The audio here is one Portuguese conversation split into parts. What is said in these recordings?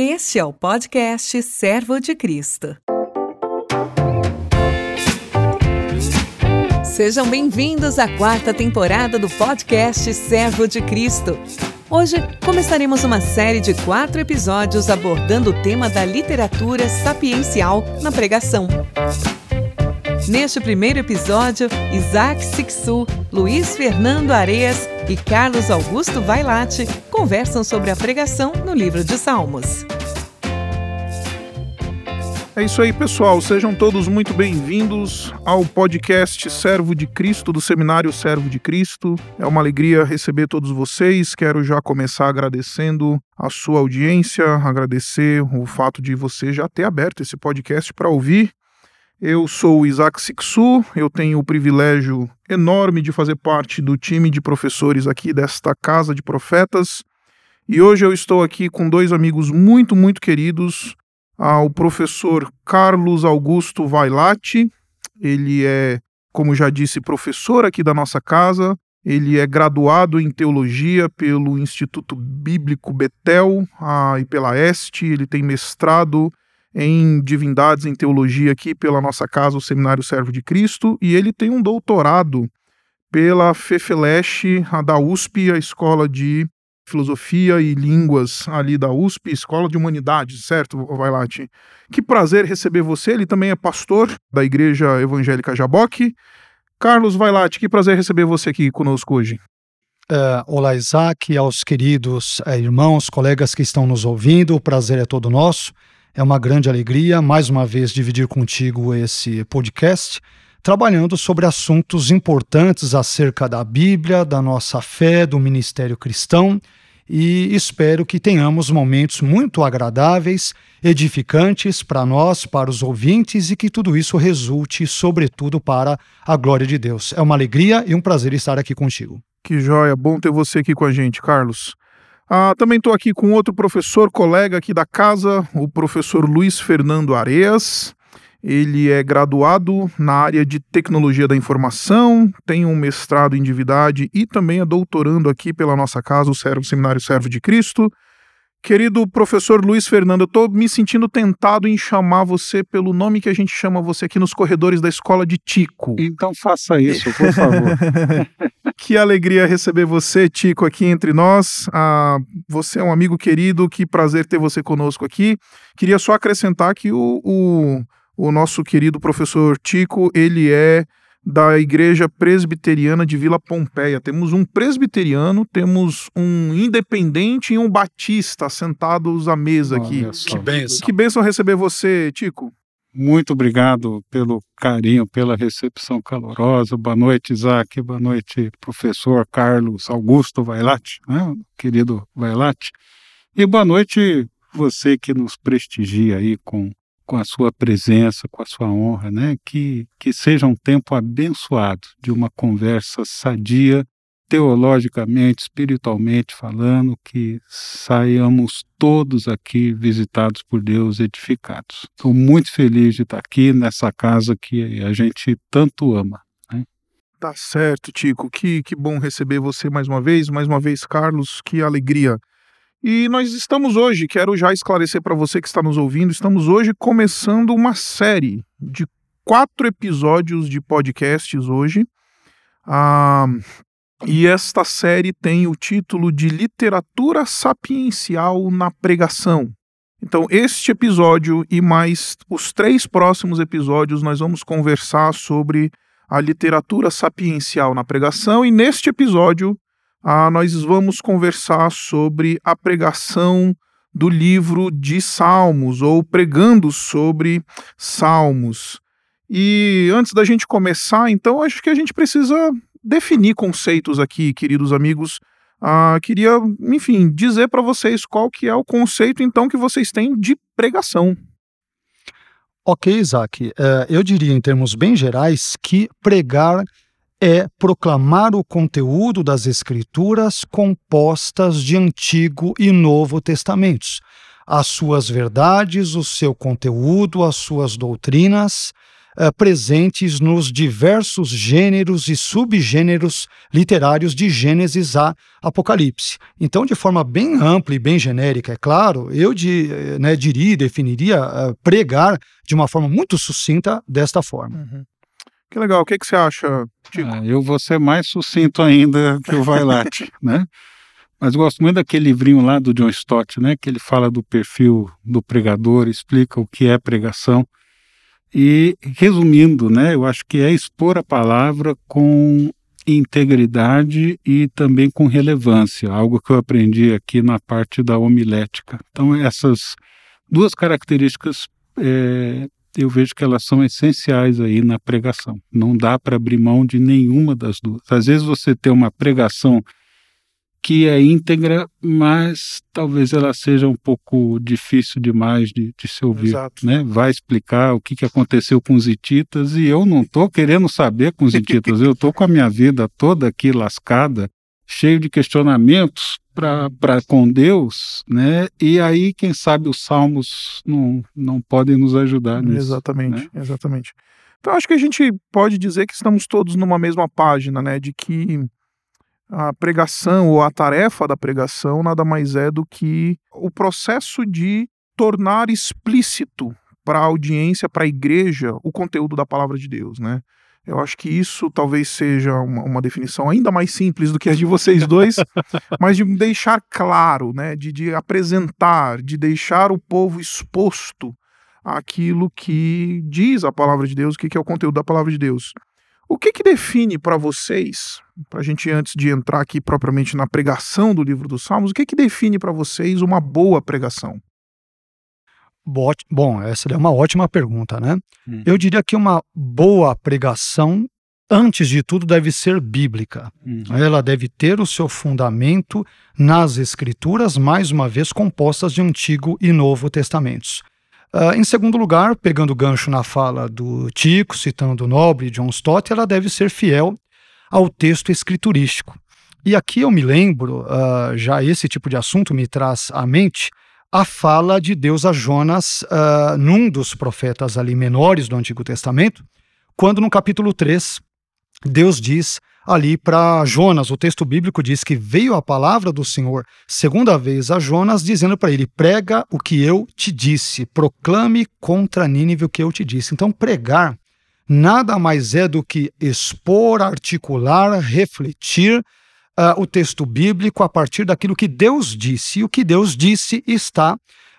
Este é o podcast Servo de Cristo. Sejam bem-vindos à quarta temporada do podcast Servo de Cristo. Hoje começaremos uma série de quatro episódios abordando o tema da literatura sapiencial na pregação. Neste primeiro episódio, Isaac Sixu, Luiz Fernando Areias e Carlos Augusto Vailate conversam sobre a pregação no livro de Salmos. É isso aí, pessoal. Sejam todos muito bem-vindos ao podcast Servo de Cristo, do Seminário Servo de Cristo. É uma alegria receber todos vocês. Quero já começar agradecendo a sua audiência, agradecer o fato de você já ter aberto esse podcast para ouvir. Eu sou o Isaac Sixu, eu tenho o privilégio enorme de fazer parte do time de professores aqui desta Casa de Profetas. E hoje eu estou aqui com dois amigos muito, muito queridos, o professor Carlos Augusto Vailate, ele é, como já disse, professor aqui da nossa casa, ele é graduado em teologia pelo Instituto Bíblico Betel e pela Este, ele tem mestrado em divindades, em teologia aqui pela nossa casa, o Seminário Servo de Cristo, e ele tem um doutorado pela FEFELESH, da USP, a Escola de Filosofia e Línguas ali da USP, Escola de Humanidades, certo, Vailate? Que prazer receber você, ele também é pastor da Igreja Evangélica Jaboque. Carlos Vailate, que prazer receber você aqui conosco hoje. Uh, olá, Isaac, aos queridos uh, irmãos, colegas que estão nos ouvindo, o prazer é todo nosso. É uma grande alegria, mais uma vez, dividir contigo esse podcast, trabalhando sobre assuntos importantes acerca da Bíblia, da nossa fé, do ministério cristão. E espero que tenhamos momentos muito agradáveis, edificantes para nós, para os ouvintes e que tudo isso resulte, sobretudo, para a glória de Deus. É uma alegria e um prazer estar aqui contigo. Que joia, bom ter você aqui com a gente, Carlos. Ah, também estou aqui com outro professor, colega aqui da casa, o professor Luiz Fernando Areias. Ele é graduado na área de tecnologia da informação, tem um mestrado em divindade e também é doutorando aqui pela nossa casa, o Servo Seminário Servo de Cristo. Querido professor Luiz Fernando, eu estou me sentindo tentado em chamar você pelo nome que a gente chama você aqui nos corredores da escola de Tico. Então faça isso, por favor. que alegria receber você, Tico, aqui entre nós. Ah, você é um amigo querido, que prazer ter você conosco aqui. Queria só acrescentar que o, o, o nosso querido professor Tico, ele é da Igreja Presbiteriana de Vila Pompeia. Temos um presbiteriano, temos um independente e um batista sentados à mesa aqui. Que bênção. Que bênção receber você, Tico. Muito obrigado pelo carinho, pela recepção calorosa. Boa noite, Isaac. Boa noite, professor Carlos Augusto Vailate, né? querido Vailate. E boa noite você que nos prestigia aí com com a sua presença, com a sua honra, né? Que, que seja um tempo abençoado de uma conversa sadia, teologicamente, espiritualmente falando, que saiamos todos aqui visitados por Deus, edificados. Estou muito feliz de estar aqui nessa casa que a gente tanto ama. Né? Tá certo, Tico. Que, que bom receber você mais uma vez. Mais uma vez, Carlos, que alegria e nós estamos hoje, quero já esclarecer para você que está nos ouvindo, estamos hoje começando uma série de quatro episódios de podcasts hoje. Ah, e esta série tem o título de Literatura Sapiencial na Pregação. Então, este episódio e mais os três próximos episódios, nós vamos conversar sobre a literatura sapiencial na pregação, e neste episódio ah, nós vamos conversar sobre a pregação do livro de Salmos, ou pregando sobre Salmos. E antes da gente começar, então, acho que a gente precisa definir conceitos aqui, queridos amigos. Ah, queria, enfim, dizer para vocês qual que é o conceito, então, que vocês têm de pregação. Ok, Isaac. Uh, eu diria, em termos bem gerais, que pregar é proclamar o conteúdo das Escrituras compostas de Antigo e Novo Testamentos, as suas verdades, o seu conteúdo, as suas doutrinas, uh, presentes nos diversos gêneros e subgêneros literários de Gênesis a Apocalipse. Então, de forma bem ampla e bem genérica, é claro, eu de, né, diria, definiria uh, pregar de uma forma muito sucinta desta forma. Uhum. Que legal. O que, que você acha, Tico? Ah, eu vou ser mais sucinto ainda que o Vailate, né? Mas gosto muito daquele livrinho lá do John Stott, né? Que ele fala do perfil do pregador, explica o que é pregação. E resumindo, né? Eu acho que é expor a palavra com integridade e também com relevância, algo que eu aprendi aqui na parte da homilética. Então essas duas características é, eu vejo que elas são essenciais aí na pregação. Não dá para abrir mão de nenhuma das duas. Às vezes você tem uma pregação que é íntegra, mas talvez ela seja um pouco difícil demais de, de se ouvir. Exato. Né? Vai explicar o que, que aconteceu com os hititas e eu não estou querendo saber com os hititas, eu estou com a minha vida toda aqui lascada, cheio de questionamentos para com Deus, né? E aí, quem sabe, os salmos não, não podem nos ajudar nisso. Exatamente, né? exatamente. Então, acho que a gente pode dizer que estamos todos numa mesma página, né? De que a pregação ou a tarefa da pregação nada mais é do que o processo de tornar explícito para a audiência, para a igreja, o conteúdo da palavra de Deus, né? Eu acho que isso talvez seja uma, uma, definição ainda mais simples do que a de vocês dois, mas de deixar claro, né, de, de apresentar, de deixar o povo exposto àquilo que diz a palavra de Deus, o que, que é o conteúdo da palavra de Deus. O que, que define para vocês, para a gente antes de entrar aqui propriamente na pregação do livro dos Salmos, o que, que define para vocês uma boa pregação? Bom, essa é uma ótima pergunta, né? Hum. Eu diria que uma boa pregação, antes de tudo, deve ser bíblica. Hum. Ela deve ter o seu fundamento nas Escrituras, mais uma vez compostas de Antigo e Novo Testamentos. Uh, em segundo lugar, pegando gancho na fala do Tico, citando o nobre John Stott, ela deve ser fiel ao texto escriturístico. E aqui eu me lembro, uh, já esse tipo de assunto me traz à mente a fala de Deus a Jonas uh, num dos profetas ali menores do Antigo Testamento, quando no capítulo 3, Deus diz ali para Jonas, o texto bíblico diz que veio a palavra do Senhor segunda vez a Jonas, dizendo para ele: prega o que eu te disse, proclame contra Nínive o que eu te disse. Então, pregar nada mais é do que expor, articular, refletir uh, o texto bíblico a partir daquilo que Deus disse. E o que Deus disse está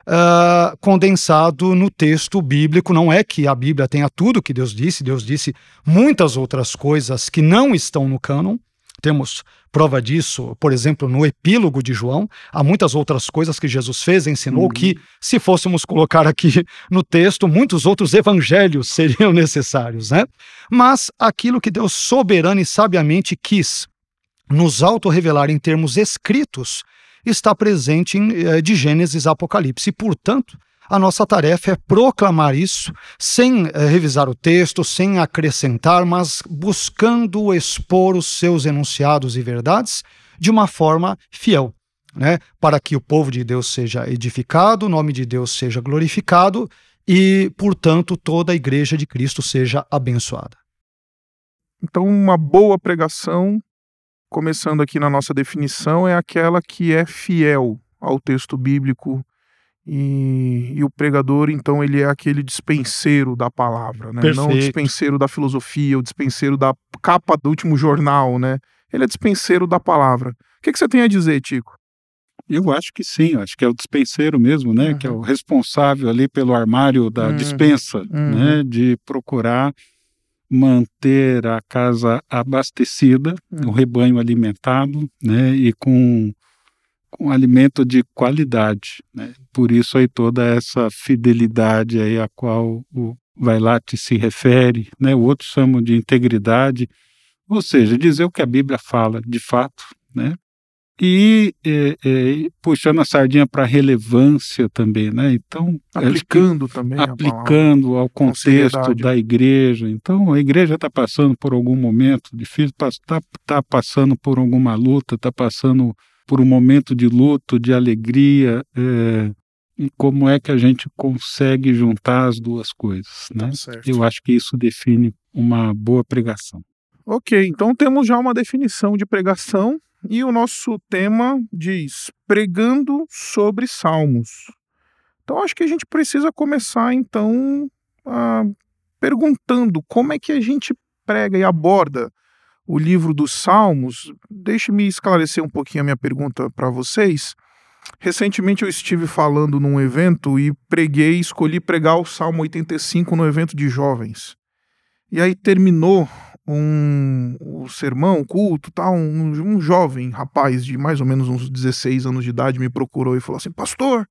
uh, condensado no texto bíblico. Não é que a Bíblia tenha tudo que Deus disse, Deus disse muitas outras coisas que não estão no cânon. Temos prova disso, por exemplo, no epílogo de João. Há muitas outras coisas que Jesus fez, ensinou, uhum. que, se fôssemos colocar aqui no texto, muitos outros evangelhos seriam necessários, né? Mas aquilo que Deus soberano e sabiamente quis nos auto-revelar em termos escritos, está presente em, eh, de Gênesis Apocalipse. E, portanto, a nossa tarefa é proclamar isso sem eh, revisar o texto, sem acrescentar, mas buscando expor os seus enunciados e verdades de uma forma fiel. Né, para que o povo de Deus seja edificado, o nome de Deus seja glorificado e, portanto, toda a igreja de Cristo seja abençoada. Então, uma boa pregação começando aqui na nossa definição, é aquela que é fiel ao texto bíblico e, e, o pregador, então, ele é aquele dispenseiro da palavra, né? Não o dispenseiro da filosofia, o dispenseiro da capa do último jornal, né? Ele é dispenseiro da palavra. O que, que você tem a dizer, Tico? Eu acho que sim, acho que é o dispenseiro mesmo, né? Uhum. Que é o responsável ali pelo armário da uhum. dispensa, uhum. né? De procurar manter a casa abastecida, hum. o rebanho alimentado, né, e com, com alimento de qualidade, né? Por isso aí toda essa fidelidade aí a qual o Vailate se refere, né? O outro chama de integridade, ou seja, dizer o que a Bíblia fala de fato, né? E é, é, puxando a sardinha para relevância também, né? Então aplicando também, aplicando ao contexto da igreja. Então a igreja está passando por algum momento difícil, está tá passando por alguma luta, está passando por um momento de luto, de alegria. É, e como é que a gente consegue juntar as duas coisas, né? Tá Eu acho que isso define uma boa pregação. Ok, então temos já uma definição de pregação e o nosso tema diz pregando sobre salmos. Então acho que a gente precisa começar então a, perguntando como é que a gente prega e aborda o livro dos Salmos. Deixe-me esclarecer um pouquinho a minha pergunta para vocês. Recentemente eu estive falando num evento e preguei, escolhi pregar o Salmo 85 no evento de jovens. E aí terminou um, um sermão, culto, tal, um, um jovem rapaz de mais ou menos uns 16 anos de idade me procurou e falou assim: Pastor,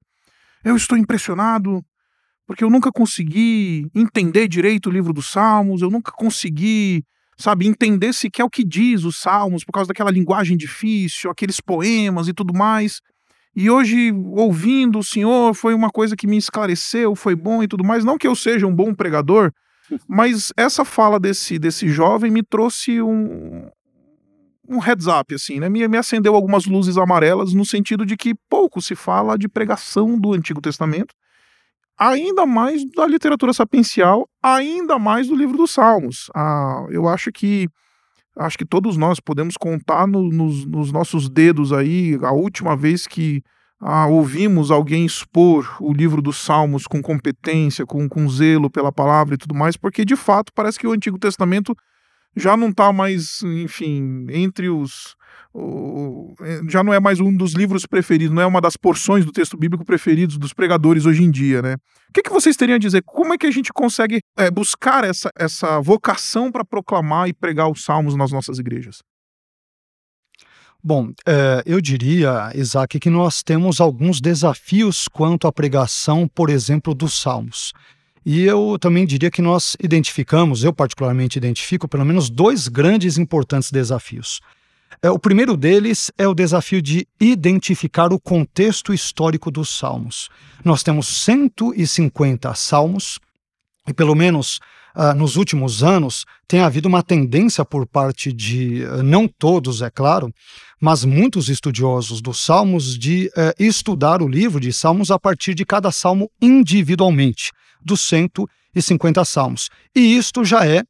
eu estou impressionado porque eu nunca consegui entender direito o livro dos Salmos, eu nunca consegui, sabe, entender sequer o que diz os Salmos por causa daquela linguagem difícil, aqueles poemas e tudo mais. E hoje, ouvindo o Senhor, foi uma coisa que me esclareceu, foi bom e tudo mais. Não que eu seja um bom pregador, mas essa fala desse, desse jovem me trouxe um, um heads up, assim, né? Me, me acendeu algumas luzes amarelas no sentido de que pouco se fala de pregação do Antigo Testamento, ainda mais da literatura sapiencial, ainda mais do livro dos Salmos. Ah, eu acho que acho que todos nós podemos contar no, nos, nos, nossos dedos aí a última vez que ah, ouvimos alguém expor o livro dos Salmos com competência, com, com zelo pela palavra e tudo mais, porque de fato parece que o Antigo Testamento já não está mais, enfim, entre os. O, já não é mais um dos livros preferidos, não é uma das porções do texto bíblico preferidos dos pregadores hoje em dia, né? O que, que vocês teriam a dizer? Como é que a gente consegue é, buscar essa, essa vocação para proclamar e pregar os salmos nas nossas igrejas? Bom, é, eu diria, Isaac, que nós temos alguns desafios quanto à pregação, por exemplo, dos salmos. E eu também diria que nós identificamos, eu particularmente identifico, pelo menos dois grandes e importantes desafios. É, o primeiro deles é o desafio de identificar o contexto histórico dos salmos. Nós temos 150 salmos, e pelo menos uh, nos últimos anos tem havido uma tendência por parte de, uh, não todos, é claro, mas muitos estudiosos dos salmos de uh, estudar o livro de salmos a partir de cada salmo individualmente, dos 150 salmos. E isto já é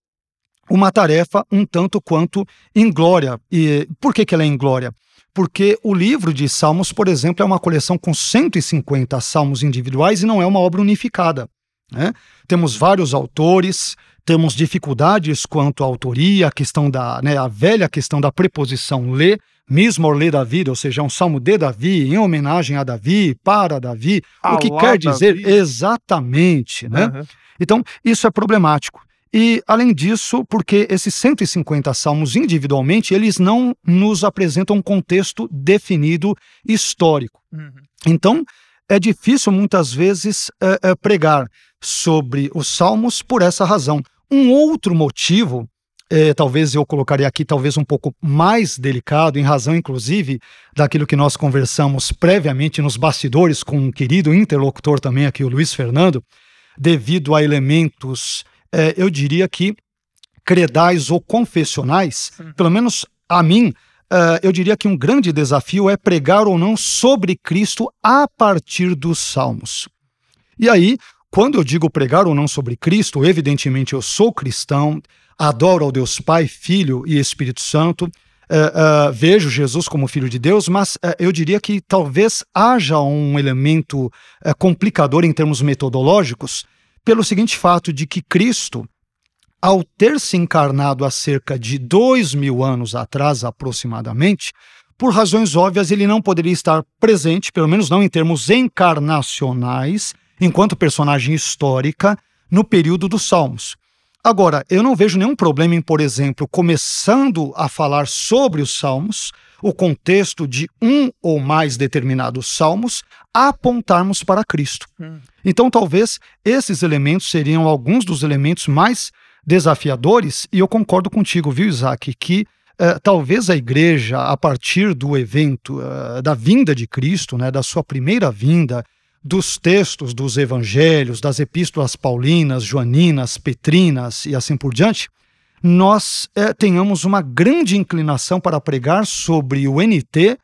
uma tarefa um tanto quanto inglória. E por que, que ela é inglória? Porque o livro de Salmos, por exemplo, é uma coleção com 150 salmos individuais e não é uma obra unificada. Né? Temos vários autores, temos dificuldades quanto à autoria, a questão da, né, a velha questão da preposição lê, mesmo lê Davi, ou seja, é um salmo de Davi, em homenagem a Davi, para Davi, o que quer dizer Davi. exatamente, né? Uhum. Então, isso é problemático. E, além disso, porque esses 150 salmos individualmente, eles não nos apresentam um contexto definido histórico. Uhum. Então, é difícil muitas vezes é, é, pregar sobre os salmos por essa razão. Um outro motivo, é, talvez eu colocaria aqui, talvez um pouco mais delicado, em razão, inclusive, daquilo que nós conversamos previamente nos bastidores com um querido interlocutor também aqui, o Luiz Fernando, devido a elementos eu diria que credais ou confessionais, pelo menos a mim, uh, eu diria que um grande desafio é pregar ou não sobre Cristo a partir dos Salmos. E aí, quando eu digo pregar ou não sobre Cristo, evidentemente eu sou cristão, adoro ao Deus Pai, Filho e Espírito Santo, uh, uh, vejo Jesus como Filho de Deus, mas eu diria que talvez haja um elemento complicador em termos metodológicos, pelo seguinte fato de que Cristo, ao ter se encarnado há cerca de dois mil anos atrás, aproximadamente, por razões óbvias, ele não poderia estar presente, pelo menos não em termos encarnacionais, enquanto personagem histórica, no período dos Salmos. Agora, eu não vejo nenhum problema em, por exemplo, começando a falar sobre os Salmos, o contexto de um ou mais determinados salmos, apontarmos para Cristo. Hum. Então, talvez esses elementos seriam alguns dos elementos mais desafiadores, e eu concordo contigo, viu, Isaac, que uh, talvez a igreja, a partir do evento uh, da vinda de Cristo, né, da sua primeira vinda, dos textos dos evangelhos, das epístolas paulinas, joaninas, petrinas e assim por diante, nós é, tenhamos uma grande inclinação para pregar sobre o NT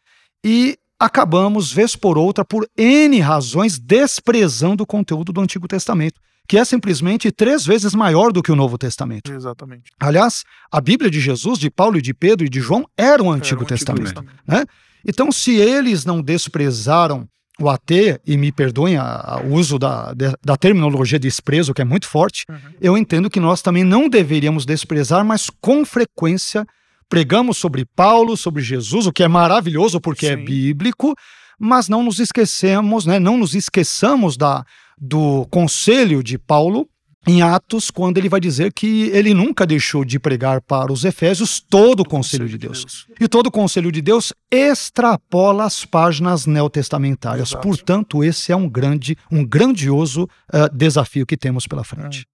e acabamos, vez por outra, por N razões, desprezando o conteúdo do Antigo Testamento, que é simplesmente três vezes maior do que o Novo Testamento. Exatamente. Aliás, a Bíblia de Jesus, de Paulo e de Pedro e de João era o Antigo, Era o Testamento. Testamento. Né? Então, se eles não desprezaram o AT, e me perdoem o uso da, de- da terminologia desprezo, que é muito forte, Uhum. eu entendo que nós também não deveríamos desprezar, mas com frequência pregamos sobre Paulo, sobre Jesus, o que é maravilhoso porque é Sim. bíblico, mas não nos esquecemos, né, não nos esqueçamos da, do conselho de Paulo em Atos, quando ele vai dizer que ele nunca deixou de pregar para os Efésios todo o conselho de Deus. E todo o conselho de Deus extrapola as páginas neotestamentárias. Exato. Portanto, esse é um grande, um grandioso eh, desafio que temos pela frente.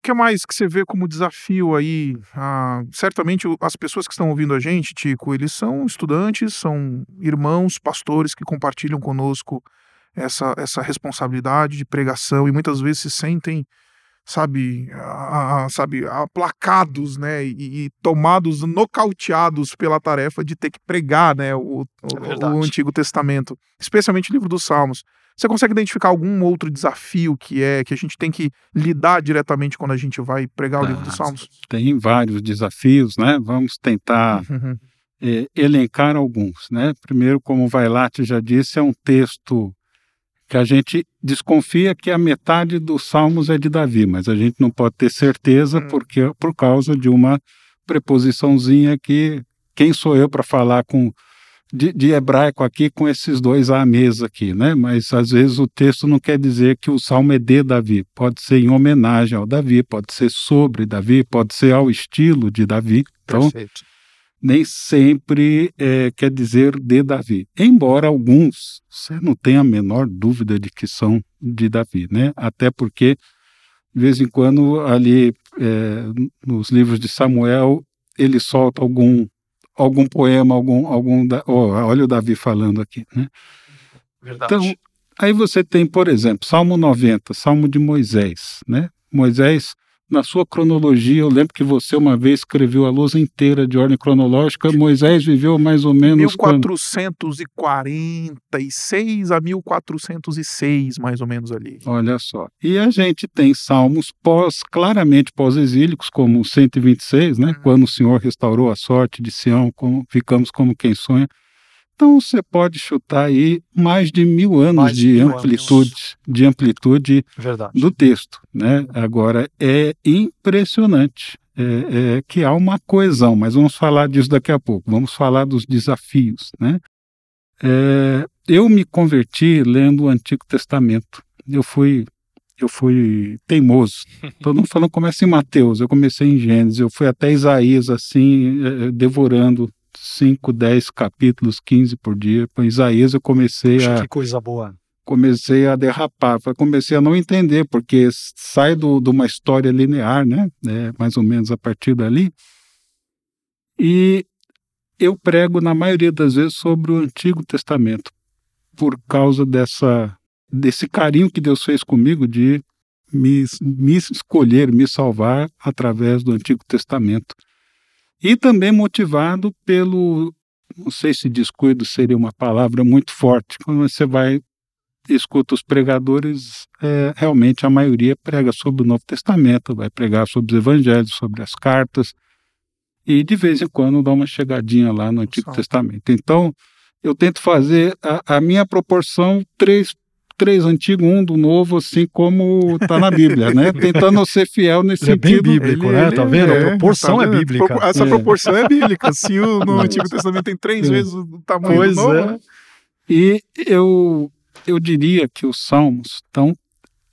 O que mais que você vê como desafio aí? Ah, certamente as pessoas que estão ouvindo a gente, Tico, eles são estudantes, são irmãos, pastores que compartilham conosco essa, essa responsabilidade de pregação e muitas vezes se sentem, sabe, ah, ah, sabe, aplacados, né, e, e tomados, nocauteados pela tarefa de ter que pregar, né, o, É o Antigo Testamento, especialmente o livro dos Salmos. Você consegue identificar algum outro desafio que é que a gente tem que lidar diretamente quando a gente vai pregar o livro dos Ah, Salmos? Tem vários desafios, né? Vamos tentar Uhum. eh, elencar alguns, né? Primeiro, como o Vailate já disse, é um texto que a gente desconfia que a metade dos Salmos é de Davi, mas a gente não pode ter certeza Hum. porque por causa de uma preposiçãozinha que quem sou eu para falar com de, de hebraico aqui com esses dois à mesa aqui, né? Mas às vezes o texto não quer dizer que o salmo é de Davi. Pode ser em homenagem ao Davi, pode ser sobre Davi, pode ser ao estilo de Davi. Então, Perfeito. Nem sempre eh, quer dizer de Davi. Embora alguns você não tenha a menor dúvida de que são de Davi, né? Até porque de vez em quando ali eh, nos livros de Samuel ele solta algum algum poema, algum algum da, oh, olha o Davi falando aqui, né? Verdade. Então, aí você tem, por exemplo, Salmo 90, Salmo de Moisés, né? Moisés, na sua cronologia, eu lembro que você uma vez escreveu a lousa inteira de ordem cronológica. Moisés viveu mais ou menos quando? 1446 a 1406, mais ou menos ali. Olha só. E a gente tem salmos pós, claramente pós-exílicos, como o 126, né? Uhum. Quando o Senhor restaurou a sorte de Sião, como, ficamos como quem sonha. Então você pode chutar aí mais de mil anos de de amplitude, de amplitude Verdade. do texto, né? Agora é impressionante é, é, que há uma coesão, mas vamos falar disso daqui a pouco. Vamos falar dos desafios, né? É, eu me converti lendo o Antigo Testamento. Eu fui eu fui teimoso. Todo mundo falando começa em Mateus, eu comecei em Gênesis, eu fui até Isaías assim, eh, devorando 5, 10 capítulos, 15 por dia. Com Isaías eu comecei a que coisa boa. comecei a derrapar, comecei a não entender, porque sai do, de uma história linear, né? É, mais ou menos a partir dali. E eu prego, na maioria das vezes, sobre o Antigo Testamento, por causa dessa, desse carinho que Deus fez comigo de me, me escolher, me salvar através do Antigo Testamento. E também motivado pelo, não sei se descuido seria uma palavra muito forte, quando você vai escuta os pregadores, é, realmente a maioria prega sobre o Novo Testamento, vai pregar sobre os evangelhos, sobre as cartas, e de vez em quando dá uma chegadinha lá no Antigo. Testamento. Então, eu tento fazer a, a minha proporção três, três antigo, um do novo, assim como está na Bíblia, né? Tentando ser fiel nesse Ele é bem sentido. bíblico, né? Tá vendo? A proporção é vendo? bíblica. Propor- Essa É. proporção é bíblica. Se o, no É. Antigo Testamento tem três É. vezes o tamanho Pois do novo, é. né? E eu, eu diria que os salmos estão,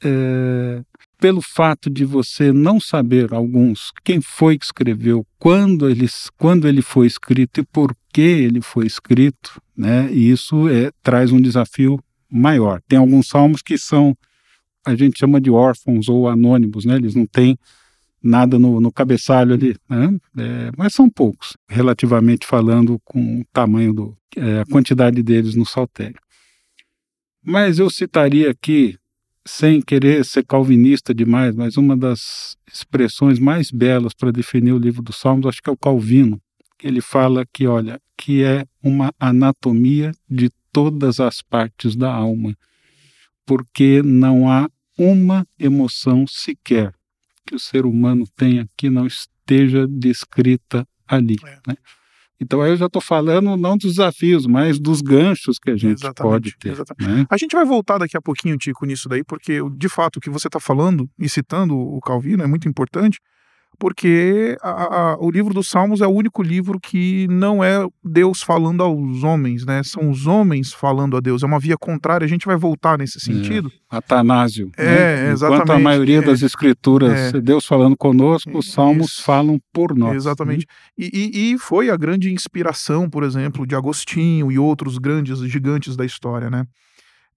é, pelo fato de você não saber alguns, quem foi que escreveu, quando, eles, quando ele foi escrito e por que ele foi escrito, né? E isso é, traz um desafio maior. Tem alguns salmos que são, a gente chama de órfãos ou anônimos, né? Eles não têm nada no, no cabeçalho ali, né? É, mas são poucos, relativamente falando com o tamanho do, é, a quantidade deles no saltério. Mas eu citaria aqui, sem querer ser calvinista demais, mas uma das expressões mais belas para definir o livro dos Salmos, acho que é o Calvino, ele fala que, olha, que é uma anatomia de todas as partes da alma, porque não há uma emoção sequer que o ser humano tenha que não esteja descrita ali. É. Né? Então aí eu já estou falando não dos desafios, mas dos ganchos que a gente exatamente, pode ter. Né? A gente vai voltar daqui a pouquinho, Tico, nisso daí, porque de fato o que você está falando e citando o Calvino é muito importante, porque a, a, o livro dos Salmos é o único livro que não é Deus falando aos homens, né? São os homens falando a Deus. É uma via contrária. A gente vai voltar nesse é, sentido. É, Atanásio. É, né? exatamente. Enquanto a maioria é, das escrituras, é, Deus falando conosco, os Salmos isso, falam por nós. Exatamente. Né? E, e, e foi a grande inspiração, por exemplo, de Agostinho e outros grandes gigantes da história, né?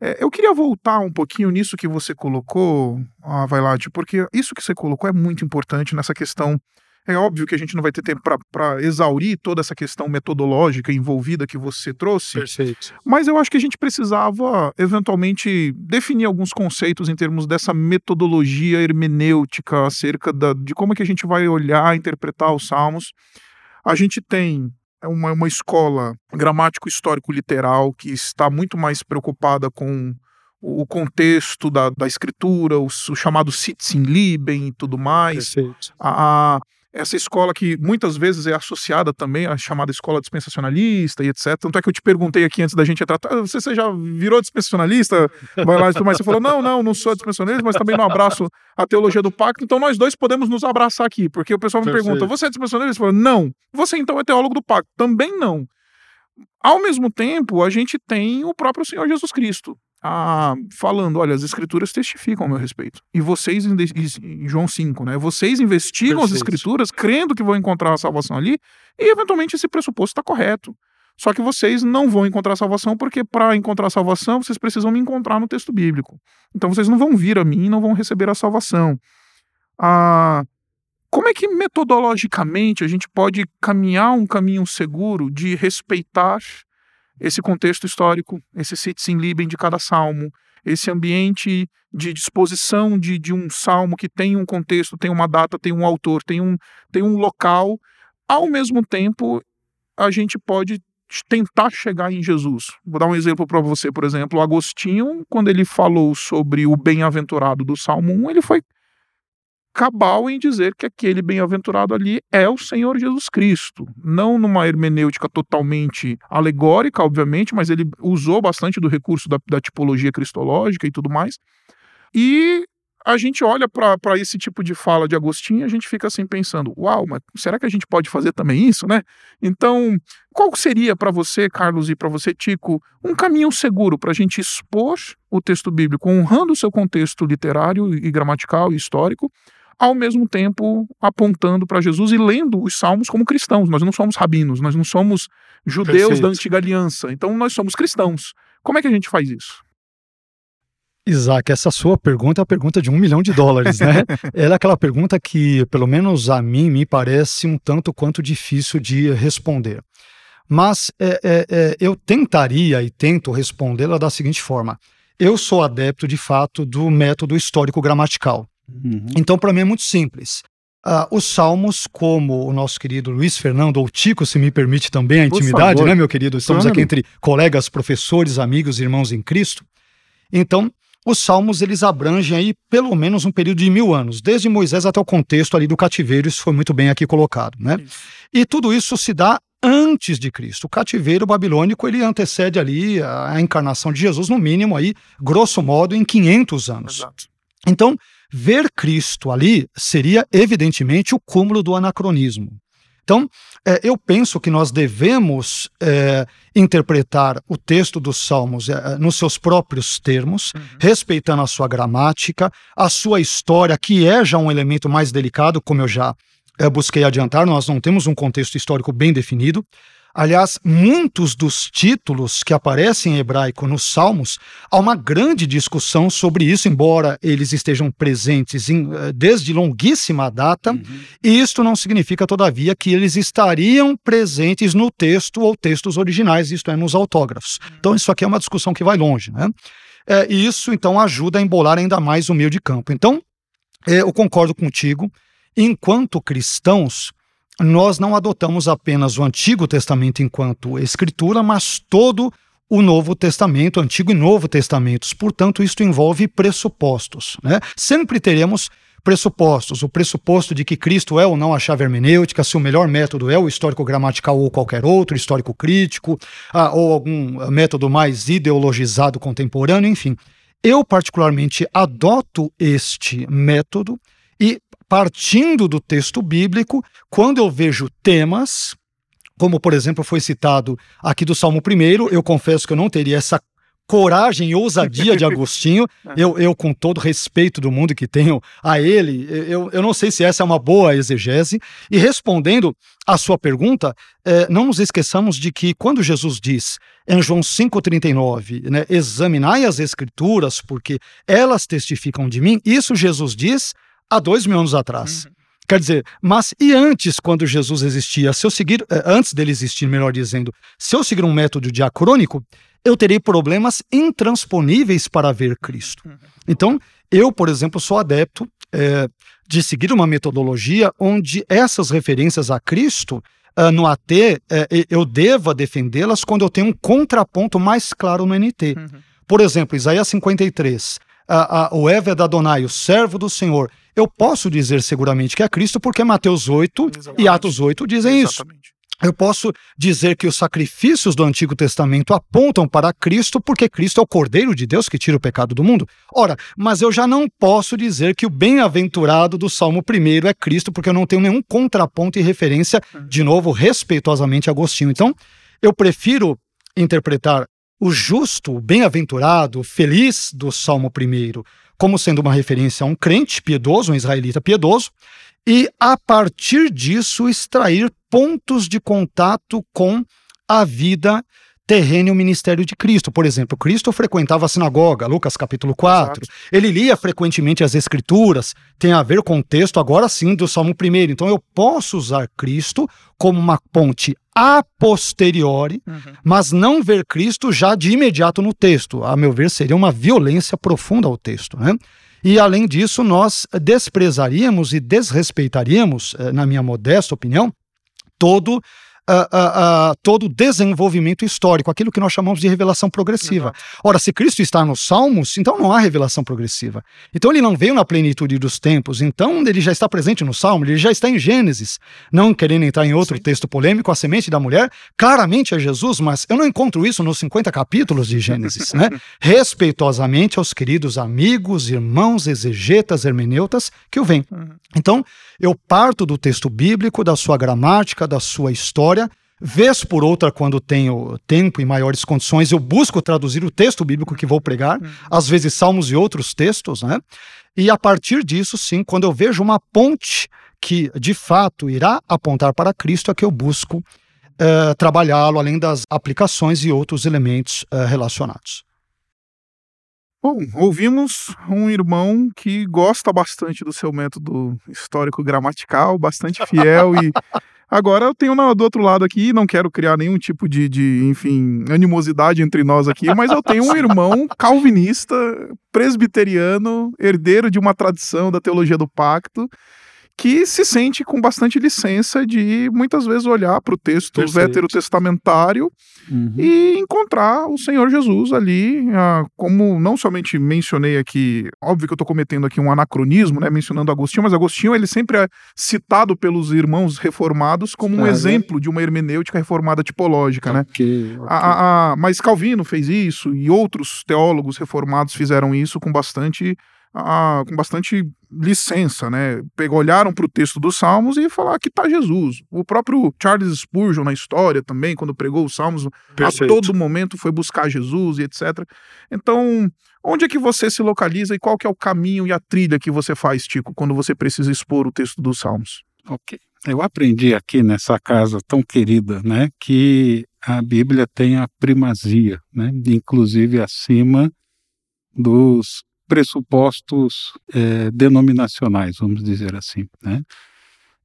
É, eu queria voltar um pouquinho nisso que você colocou, ah, Vailate, porque isso que você colocou é muito importante nessa questão. É óbvio que a gente não vai ter tempo para exaurir toda essa questão metodológica envolvida que você trouxe. Perfeito. Mas eu acho que a gente precisava, eventualmente, definir alguns conceitos em termos dessa metodologia hermenêutica acerca da, de como é que a gente vai olhar, interpretar os salmos. A gente tem é uma, uma escola gramático histórico literal que está muito mais preocupada com o contexto da, da escritura, o, o chamado Liben e tudo mais. Perfeito. A, a, essa escola que muitas vezes é associada também à chamada escola dispensacionalista e etc. Tanto é que eu te perguntei aqui antes da gente entrar, tá, você, você já virou dispensacionalista? Vai lá e tudo mais. Você falou, não, não, não sou dispensacionalista, mas também não abraço a teologia do pacto. Então nós dois podemos nos abraçar aqui, porque o pessoal me Perfeito. pergunta, você é dispensacionalista? Eu falo, não. Você então é teólogo do pacto? Também não. Ao mesmo tempo, a gente tem o próprio Senhor Jesus Cristo a, falando: olha, as escrituras testificam a meu respeito. E vocês, em João 5, né? Vocês investigam Perfeito. as escrituras, crendo que vão encontrar a salvação ali, e eventualmente esse pressuposto está correto. Só que vocês não vão encontrar salvação, porque para encontrar salvação, vocês precisam me encontrar no texto bíblico. Então vocês não vão vir a mim e não vão receber a salvação. Ah, como é que metodologicamente a gente pode caminhar um caminho seguro de respeitar esse contexto histórico, esse Sitzin Liben de cada salmo, esse ambiente de disposição de, de um salmo que tem um contexto, tem uma data, tem um autor, tem um, tem um local. Ao mesmo tempo, a gente pode tentar chegar em Jesus. Vou dar um exemplo para você, por exemplo, Agostinho, quando ele falou sobre o bem-aventurado do Salmo 1, ele foi cabal em dizer que aquele bem-aventurado ali é o Senhor Jesus Cristo. Não numa hermenêutica totalmente alegórica, obviamente, mas ele usou bastante do recurso da, da tipologia cristológica e tudo mais. E a gente olha para esse tipo de fala de Agostinho e a gente fica assim pensando: uau, mas será que a gente pode fazer também isso, né? Então, qual seria para você, Carlos, e para você, Tico, um caminho seguro para a gente expor o texto bíblico, honrando o seu contexto literário e gramatical e histórico, ao mesmo tempo apontando para Jesus e lendo os salmos como cristãos. Nós não somos rabinos, nós não somos judeus Perfeito. da antiga aliança. Então nós somos cristãos. Como é que a gente faz isso? Isaac, essa sua pergunta é a pergunta de um milhão de dólares, né? Ela é aquela pergunta que, pelo menos a mim, me parece um tanto quanto difícil de responder. Mas é, é, é, eu tentaria e tento respondê-la da seguinte forma: eu sou adepto, de fato, do método histórico-gramatical. Uhum. Então, para mim é muito simples. Uh, os salmos, como o nosso querido Luiz Fernando, ou Tico, se me permite também a intimidade, né, meu querido? Estamos aqui entre colegas, professores, amigos, irmãos em Cristo. Então, os salmos eles abrangem aí pelo menos um período de mil anos, desde Moisés até o contexto ali do cativeiro, isso foi muito bem aqui colocado, né? Isso. E tudo isso se dá antes de Cristo. O cativeiro babilônico ele antecede ali a, a encarnação de Jesus, no mínimo aí, grosso modo, em 500 anos. Exato. Então, Ver Cristo ali seria, evidentemente, o cúmulo do anacronismo. Então, é, eu penso que nós devemos é, interpretar o texto dos Salmos é, nos seus próprios termos, uhum. respeitando a sua gramática, a sua história, que é já um elemento mais delicado, como eu já é, busquei adiantar, nós não temos um contexto histórico bem definido. Aliás, muitos dos títulos que aparecem em hebraico nos Salmos, há uma grande discussão sobre isso, embora eles estejam presentes em, eh, desde longuíssima data, uhum. e isto não significa, todavia, que eles estariam presentes no texto ou textos originais, isto é, nos autógrafos. Uhum. Então, isso aqui é uma discussão que vai longe, né? É, e isso, então, ajuda a embolar ainda mais o meio de campo. Então, é, eu concordo contigo, enquanto cristãos, nós não adotamos apenas o Antigo Testamento enquanto escritura, mas todo o Novo Testamento, Antigo e Novo Testamentos. Portanto, isto envolve pressupostos. Né? Sempre teremos pressupostos. O pressuposto de que Cristo é ou não a chave hermenêutica, se o melhor método é o histórico gramatical ou qualquer outro, histórico crítico, ah, ou algum método mais ideologizado contemporâneo, enfim. Eu, particularmente, adoto este método partindo do texto bíblico, quando eu vejo temas, como por exemplo foi citado aqui do Salmo 1, eu confesso que eu não teria essa coragem e ousadia de Agostinho. Eu, eu, com todo respeito do mundo que tenho a ele, eu, eu não sei se essa é uma boa exegese. E respondendo à sua pergunta, é, não nos esqueçamos de que quando Jesus diz em João 5,39, né, examinai as escrituras, porque elas testificam de mim, isso Jesus diz há dois mil anos atrás. Uhum. Quer dizer, mas e antes, quando Jesus existia? Se eu seguir, é, antes dele existir, melhor dizendo, se eu seguir um método diacrônico, eu terei problemas intransponíveis para ver Cristo. Uhum. Então, eu, por exemplo, sou adepto é, de seguir uma metodologia onde essas referências a Cristo uh, no AT, é, eu deva defendê-las quando eu tenho um contraponto mais claro no NT. Uhum. Por exemplo, Isaías 53, uh, uh, o Eve da Adonai, o servo do Senhor. Eu posso dizer seguramente que é Cristo porque Mateus 8 Exatamente. e Atos 8 dizem Exatamente. isso. Eu posso dizer que os sacrifícios do Antigo Testamento apontam para Cristo, porque Cristo é o Cordeiro de Deus que tira o pecado do mundo. Ora, mas eu já não posso dizer que o bem-aventurado do Salmo 1 é Cristo, porque eu não tenho nenhum contraponto e referência, de novo, respeitosamente a Agostinho. Então, eu prefiro interpretar o justo, o bem-aventurado, o feliz do Salmo 1 como sendo uma referência a um crente piedoso, um israelita piedoso, e, a partir disso, extrair pontos de contato com a vida terrena e o ministério de Cristo. Por exemplo, Cristo frequentava a sinagoga, Lucas capítulo 4. Exato. Ele lia frequentemente as escrituras, tem a ver com o texto agora sim do Salmo 1. Então eu posso usar Cristo como uma ponte a posteriori, uhum. mas não ver Cristo já de imediato no texto. A meu ver, seria uma violência profunda ao texto. Né? E, além disso, nós desprezaríamos e desrespeitaríamos, eh, na minha modesta opinião, todo uh, uh, todo o desenvolvimento histórico, aquilo que nós chamamos de revelação progressiva. Exato. Ora, se Cristo está nos Salmos, então não há revelação progressiva. Então ele não veio na plenitude dos tempos, então ele já está presente no Salmo, ele já está em Gênesis. Não querendo entrar em outro Sim. texto polêmico, a semente da mulher, claramente é Jesus, mas eu não encontro isso nos 50 capítulos de Gênesis, né? Respeitosamente aos queridos amigos, irmãos, exegetas, hermeneutas que o vêm. Uhum. Então, eu parto do texto bíblico, da sua gramática, da sua história. Vez por outra, quando tenho tempo e maiores condições, eu busco traduzir o texto bíblico que vou pregar, uhum. às vezes salmos e outros textos, né? E a partir disso, sim, quando eu vejo uma ponte que de fato irá apontar para Cristo, é que eu busco uh, trabalhá-lo, além das aplicações e outros elementos uh, relacionados. Bom, ouvimos um irmão que gosta bastante do seu método histórico gramatical, bastante fiel e agora eu tenho do outro lado aqui, não quero criar nenhum tipo de, de, enfim, animosidade entre nós aqui, mas eu tenho um irmão calvinista, presbiteriano, herdeiro de uma tradição da teologia do pacto, que se sente com bastante licença de muitas vezes olhar para o texto Perfeito. veterotestamentário uhum. e encontrar o Senhor Jesus ali, ah, como não somente mencionei aqui, óbvio que eu estou cometendo aqui um anacronismo, né, mencionando Agostinho, mas Agostinho ele sempre é citado pelos irmãos reformados como um exemplo de uma hermenêutica reformada tipológica, né? Okay, okay. A, a, mas Calvino fez isso e outros teólogos reformados fizeram isso com bastante ah, com bastante licença, né? Pegou, olharam para o texto dos Salmos e falaram que está Jesus. O próprio Charles Spurgeon na história também, quando pregou os Salmos, Perfeito. a todo momento foi buscar Jesus e etc. Então, onde é que você se localiza e qual que é o caminho e a trilha que você faz, Tico, quando você precisa expor o texto dos Salmos? Ok. Eu aprendi aqui nessa casa tão querida, né, que a Bíblia tem a primazia, né, inclusive acima dos pressupostos é, denominacionais, vamos dizer assim, né?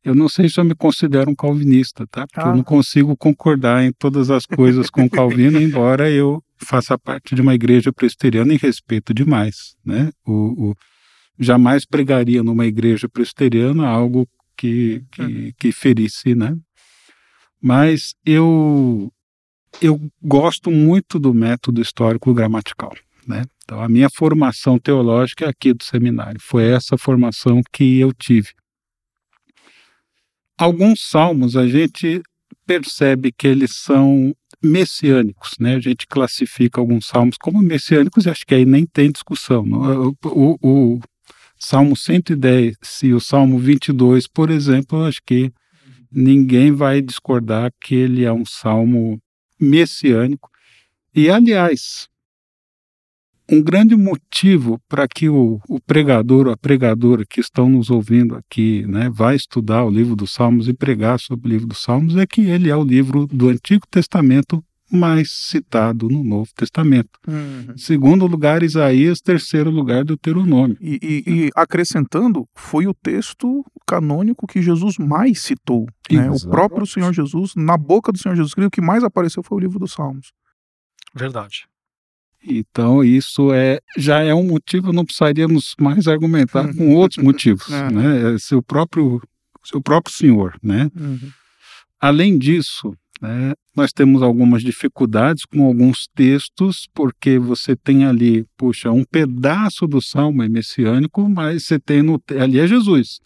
Eu não sei se eu me considero um calvinista, tá? Porque ah. eu não consigo concordar em todas as coisas com Calvino, embora eu faça parte de uma igreja presbiteriana e respeito demais, né? O, o, jamais pregaria numa igreja presbiteriana algo que, que, que ferisse, né? Mas eu, eu gosto muito do método histórico gramatical, né? Então, a minha formação teológica é aqui do seminário. Foi essa formação que eu tive. Alguns salmos a gente percebe que eles são messiânicos, né? A gente classifica alguns salmos como messiânicos e acho que aí nem tem discussão. O, o, o Salmo 110 e o Salmo 22, por exemplo, acho que ninguém vai discordar que ele é um salmo messiânico. E, aliás, um grande motivo para que o, o, pregador ou a pregadora que estão nos ouvindo aqui né, vai estudar o livro dos Salmos e pregar sobre o livro dos Salmos é que ele é o livro do Antigo Testamento mais citado no Novo Testamento. Uhum. Segundo lugar, Isaías, terceiro lugar, Deuteronômio. E, e, e acrescentando, foi o texto canônico que Jesus mais citou. Né? O próprio Senhor Jesus, na boca do Senhor Jesus Cristo, o que mais apareceu foi o livro dos Salmos. Verdade. Então, isso é, já é um motivo, não precisaríamos mais argumentar uhum. com outros motivos. é. né? É seu próprio, seu próprio Senhor. Né? Uhum. Além disso, né, nós temos algumas dificuldades com alguns textos, porque você tem ali, puxa, um pedaço do salmo é messiânico, mas você tem no, ali é Jesus.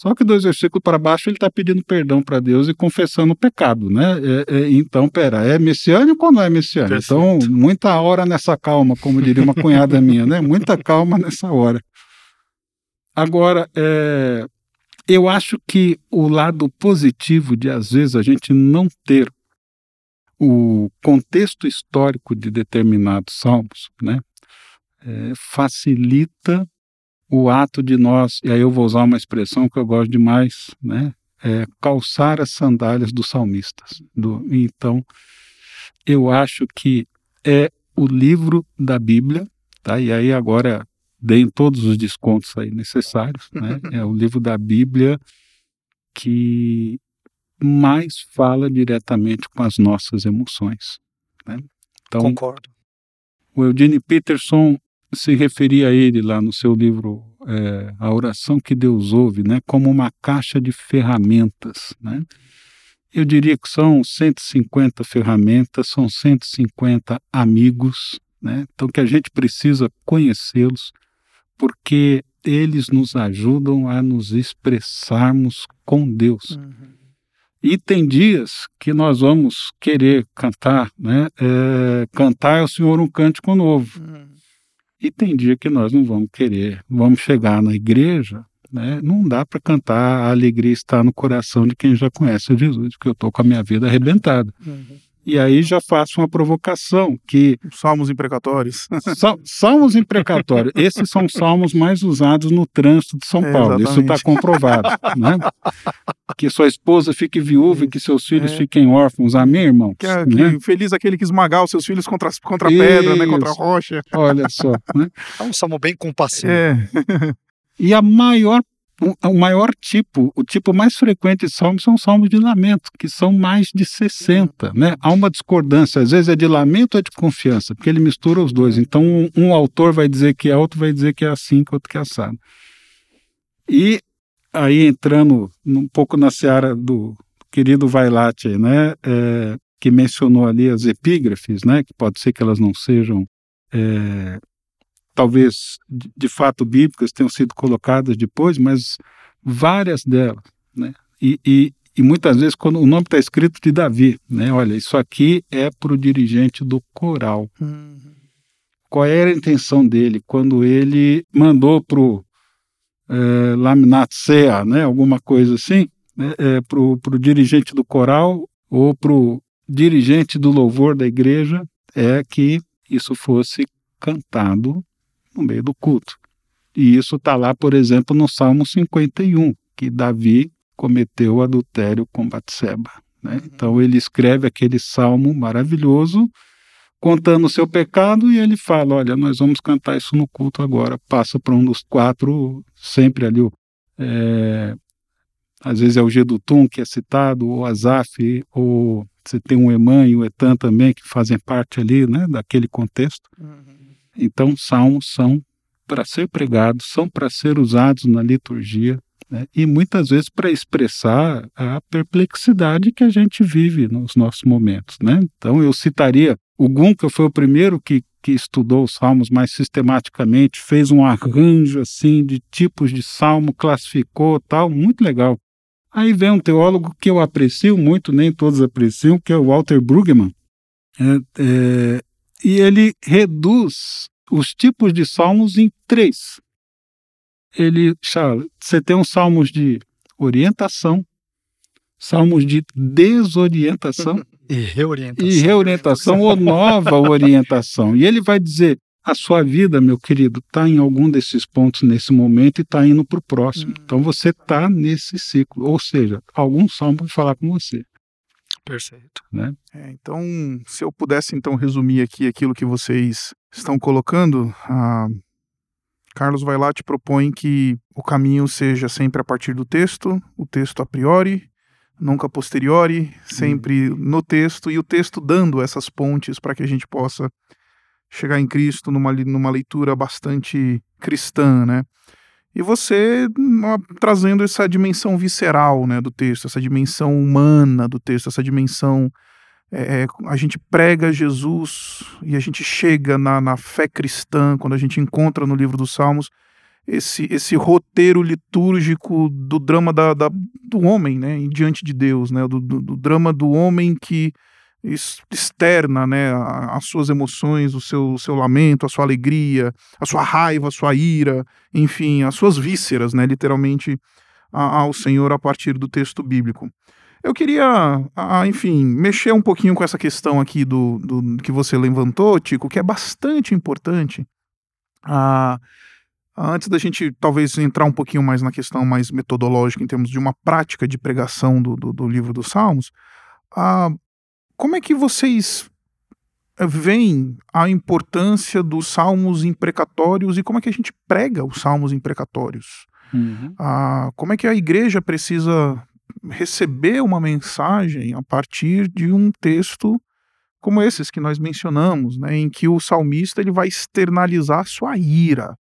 Só que dois versículos para baixo ele está pedindo perdão para Deus e confessando o pecado, né? É, é, então, pera, é messiânico ou não é messiânico? Então, muita hora nessa calma, como diria uma cunhada minha, né? Muita calma nessa hora. Agora, é, eu acho que o lado positivo de às vezes a gente não ter o contexto histórico de determinados salmos, né, é, facilita o ato de nós, e aí eu vou usar uma expressão que eu gosto demais, né, é, calçar as sandálias dos salmistas. Do, então, eu acho que é o livro da Bíblia, tá? E aí agora deem todos os descontos aí necessários, né? É o livro da Bíblia que mais fala diretamente com as nossas emoções. Né? Então, Concordo. O Eugene Peterson se referia a ele lá no seu livro é, A Oração que Deus Ouve, né, como uma caixa de ferramentas. Né? Eu diria que são 150 ferramentas, são 150 amigos, né? então que a gente precisa conhecê-los, porque eles nos ajudam a nos expressarmos com Deus. Uhum. E tem dias que nós vamos querer cantar, né? É, cantar ao Senhor um cântico novo. Uhum. E tem dia que nós não vamos querer. Vamos chegar na igreja, né? Não dá para cantar a alegria está no coração de quem já conhece Jesus, porque eu estou com a minha vida arrebentada. Uhum. E aí já faço uma provocação que salmos imprecatórios. salmos imprecatórios. Esses são salmos mais usados no trânsito de São é, Paulo. Isso está comprovado, né? Que sua esposa fique viúva é, e que seus filhos é. fiquem órfãos. Amém, irmão? Que, é, né? que feliz aquele que esmagar os seus filhos contra, contra a pedra, né? Contra a rocha. Olha só. Né? É um salmo bem compassivo. É. E a maior o, maior tipo, o tipo mais frequente de salmos são salmos de lamento, que são mais de 60. Né? Há uma discordância, às vezes é de lamento ou é de confiança, porque ele mistura os dois. Então, um, um autor vai dizer que é, outro vai dizer que é assim, que outro que é assado. E aí, entrando um pouco na seara do querido Vailate, né, é, que mencionou ali as epígrafes, né, que pode ser que elas não sejam é, talvez de fato bíblicas tenham sido colocadas depois, mas várias delas, né? E, e, e muitas vezes quando o nome está escrito de Davi, né? Olha, isso aqui é para o dirigente do coral. Uhum. Qual era a intenção dele quando ele mandou para o é, Laminat Sea, né? Alguma coisa assim, né? É, para o dirigente do coral ou para o dirigente do louvor da igreja, é que isso fosse cantado no meio do culto. E isso está lá, por exemplo, no Salmo 51, que Davi cometeu adultério com Batseba. Né? Uhum. Então ele escreve aquele salmo maravilhoso, contando o seu pecado, e ele fala: Olha, nós vamos cantar isso no culto agora. Passa para um dos quatro, sempre ali, é, às vezes é o Gedutum que é citado, ou Azaf, ou você tem um Emã e o Etan também, que fazem parte ali né, daquele contexto. Uhum. Então, salmos são para ser pregados, são para ser usados na liturgia, né? e muitas vezes para expressar a perplexidade que a gente vive nos nossos momentos. Né? Então eu citaria o Gunca foi o primeiro que, que estudou os salmos mais sistematicamente, fez um arranjo assim de tipos de salmo, classificou tal, muito legal. Aí vem um teólogo que eu aprecio muito, nem todos apreciam, que é o Walter Brueggemann, é, é, e ele reduz os tipos de salmos em três. Ele, você tem uns salmos de orientação, salmos de desorientação e reorientação, e reorientação ou nova orientação. E ele vai dizer: a sua vida, meu querido, está em algum desses pontos nesse momento e está indo para o próximo. Hum. Então você está nesse ciclo. Ou seja, algum salmo vai falar com você. Perfeito. Né? É, então, se eu pudesse então resumir aqui aquilo que vocês estão colocando, a Carlos vai lá te propõe que o caminho seja sempre a partir do texto, o texto a priori, nunca a posteriori, sempre hum. no texto e o texto dando essas pontes para que a gente possa chegar em Cristo numa, numa leitura bastante cristã, né? E você trazendo essa dimensão visceral né, do texto, essa dimensão humana do texto, essa dimensão. É, é, a gente prega Jesus e a gente chega na, na fé cristã, quando a gente encontra no livro dos Salmos esse, esse roteiro litúrgico do drama da, da do homem né, diante de Deus, né, do, do, do drama do homem que externa né, as suas emoções, o seu, o seu lamento, a sua alegria, a sua raiva, a sua ira, enfim, as suas vísceras, né, literalmente, ao Senhor a partir do texto bíblico. Eu queria, enfim, mexer um pouquinho com essa questão aqui do, do que você levantou, Tico, que é bastante importante. Ah, antes da gente talvez entrar um pouquinho mais na questão mais metodológica, em termos de uma prática de pregação do, do, do livro dos Salmos, ah, como é que vocês veem a importância dos salmos imprecatórios e como é que a gente prega os salmos imprecatórios? Uhum. Ah, como é que a igreja precisa receber uma mensagem a partir de um texto como esses que nós mencionamos, né, em que o salmista ele vai externalizar sua ira,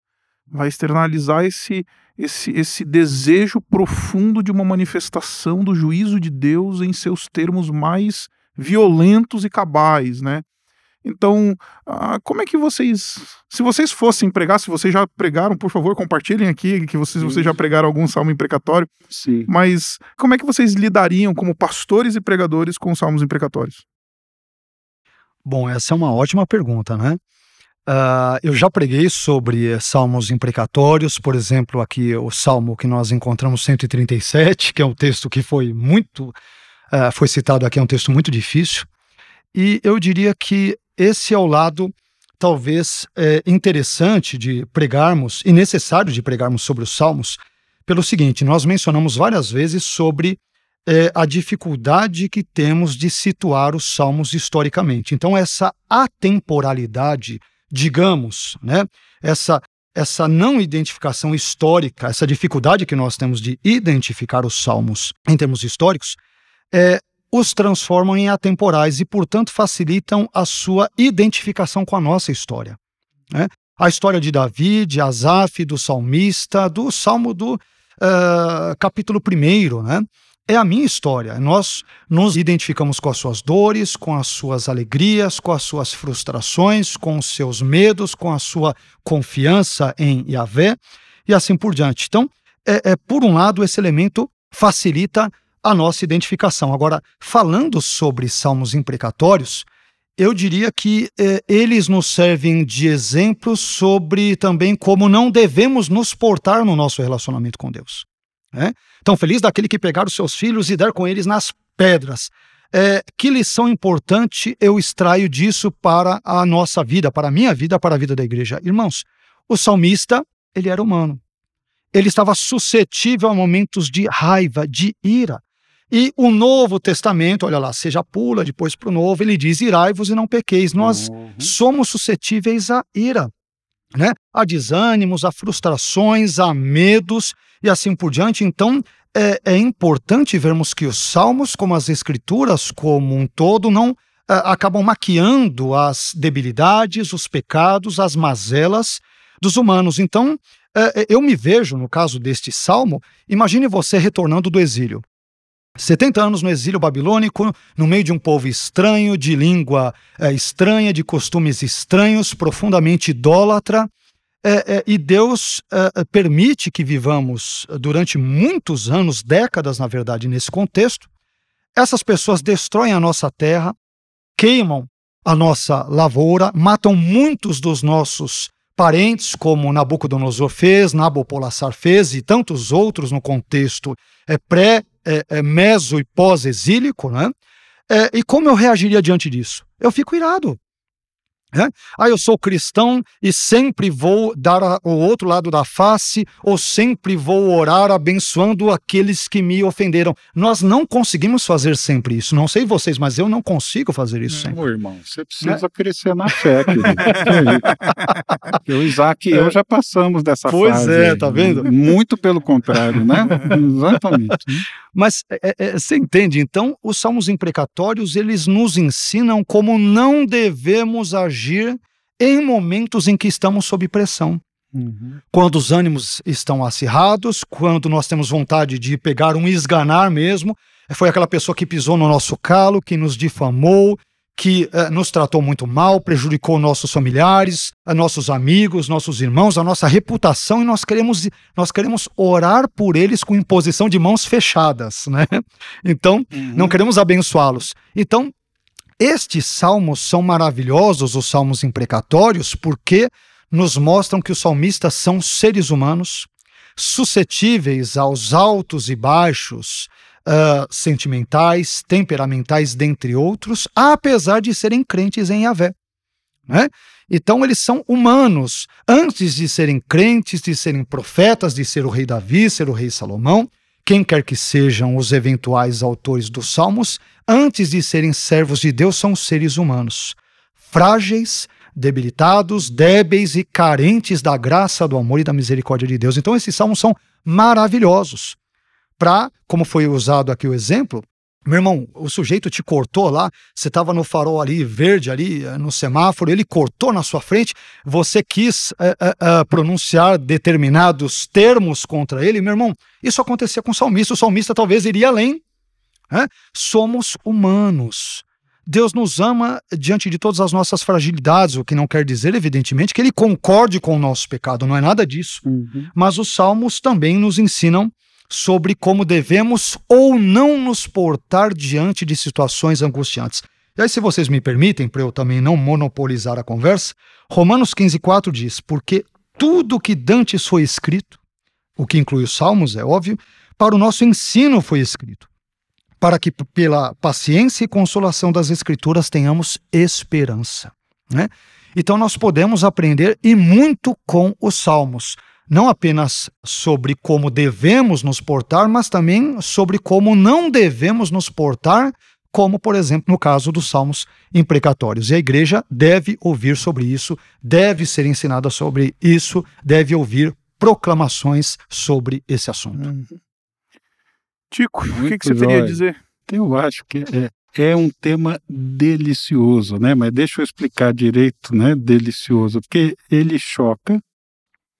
vai externalizar esse, esse, esse desejo profundo de uma manifestação do juízo de Deus em seus termos mais violentos e cabais, né? Então, ah, como é que vocês, se vocês fossem pregar, se vocês já pregaram, por favor, compartilhem aqui que vocês, vocês já pregaram algum salmo imprecatório. Sim. Mas como é que vocês lidariam como pastores e pregadores com salmos imprecatórios? Bom, essa é uma ótima pergunta, né? Uh, eu já preguei sobre salmos imprecatórios, por exemplo, aqui o salmo que nós encontramos 137, que é um texto que foi muito uh, foi citado aqui, é um texto muito difícil. E eu diria que esse é o lado talvez é, interessante de pregarmos e necessário de pregarmos sobre os Salmos, pelo seguinte: nós mencionamos várias vezes sobre é, a dificuldade que temos de situar os Salmos historicamente. Então, essa atemporalidade, digamos, né, essa, essa não identificação histórica, essa dificuldade que nós temos de identificar os Salmos em termos históricos, é, os transformam em atemporais e, portanto, facilitam a sua identificação com a nossa história. Né? A história de Davi, de Asaf, do salmista, do salmo do uh, capítulo 1, né? é a minha história. Nós nos identificamos com as suas dores, com as suas alegrias, com as suas frustrações, com os seus medos, com a sua confiança em Yahvé e assim por diante. Então, é, é por um lado, esse elemento facilita a nossa identificação. Agora, falando sobre salmos imprecatórios, eu diria que eh, eles nos servem de exemplo sobre também como não devemos nos portar no nosso relacionamento com Deus. Né? Então, feliz daquele que pegar os seus filhos e der com eles nas pedras. É, que lição importante eu extraio disso para a nossa vida, para a minha vida, para a vida da igreja? Irmãos, o salmista, ele era humano. Ele estava suscetível a momentos de raiva, de ira. E o Novo Testamento, olha lá, seja pula depois para o Novo, ele diz: irai-vos e não pequeis. Nós uhum. somos suscetíveis à ira, né? a desânimos, a frustrações, a medos e assim por diante. Então, é, é importante vermos que os salmos, como as escrituras como um todo, não é, acabam maquiando as debilidades, os pecados, as mazelas dos humanos. Então, é, é, eu me vejo, no caso deste salmo, imagine você retornando do exílio. 70 anos no exílio babilônico, no meio de um povo estranho, de língua é, estranha, de costumes estranhos, profundamente idólatra. É, é, e Deus é, permite que vivamos durante muitos anos, décadas, na verdade, nesse contexto. Essas pessoas destroem a nossa terra, queimam a nossa lavoura, matam muitos dos nossos parentes, como Nabucodonosor fez, Nabopolassar fez e tantos outros no contexto é, pré, é, é, meso e pós-exílico, né? É, e como eu reagiria diante disso? Eu fico irado. É? Ah, eu sou cristão e sempre vou dar o outro lado da face, ou sempre vou orar abençoando aqueles que me ofenderam. Nós não conseguimos fazer sempre isso. Não sei vocês, mas eu não consigo fazer isso não, sempre. irmão, você precisa é? crescer na fé, querido. o Isaac e eu já passamos dessa pois fase. Pois é, tá vendo? Muito pelo contrário, né? Exatamente. Mas é, é, você entende? Então, os salmos imprecatórios, eles nos ensinam como não devemos agir agir em momentos em que estamos sob pressão. Uhum. Quando os ânimos estão acirrados, quando nós temos vontade de pegar um esganar mesmo, foi aquela pessoa que pisou no nosso calo, que nos difamou, que eh, nos tratou muito mal, prejudicou nossos familiares, eh, nossos amigos, nossos irmãos, a nossa reputação, e nós queremos, nós queremos orar por eles com imposição de mãos fechadas, né? Então, uhum. não queremos abençoá-los. Então, estes salmos são maravilhosos, os salmos imprecatórios, porque nos mostram que os salmistas são seres humanos, suscetíveis aos altos e baixos uh, sentimentais, temperamentais, dentre outros, apesar de serem crentes em Yahvé. Né? Então, eles são humanos. Antes de serem crentes, de serem profetas, de ser o rei Davi, ser o rei Salomão, quem quer que sejam os eventuais autores dos Salmos, antes de serem servos de Deus, são seres humanos, frágeis, debilitados, débeis e carentes da graça, do amor e da misericórdia de Deus. Então, esses salmos são maravilhosos. Para, como foi usado aqui o exemplo, meu irmão, o sujeito te cortou lá, você estava no farol ali, verde ali, eh, no semáforo, ele cortou na sua frente, você quis é, é, pronunciar determinados termos contra ele, meu irmão, isso acontecia com o salmista, o salmista talvez iria além. Né? Somos humanos. Deus nos ama diante de todas as nossas fragilidades, o que não quer dizer, evidentemente, que ele concorde com o nosso pecado, não é nada disso. Uhum. Mas os salmos também nos ensinam sobre como devemos ou não nos portar diante de situações angustiantes. E aí, se vocês me permitem, para eu também não monopolizar a conversa, Romanos 15,4 diz: Porque tudo que dantes foi escrito, o que inclui os salmos, é óbvio, para o nosso ensino foi escrito, para que pela paciência e consolação das Escrituras tenhamos esperança. Né? Então, nós podemos aprender e muito com os salmos não apenas sobre como devemos nos portar, mas também sobre como não devemos nos portar, como, por exemplo, no caso dos salmos imprecatórios. E a igreja deve ouvir sobre isso, deve ser ensinada sobre isso, deve ouvir proclamações sobre esse assunto. Uhum. Tico, o que, que, você teria a dizer? Eu acho que é, é um tema delicioso, né? Mas deixa eu explicar direito, né? Delicioso, porque ele choca,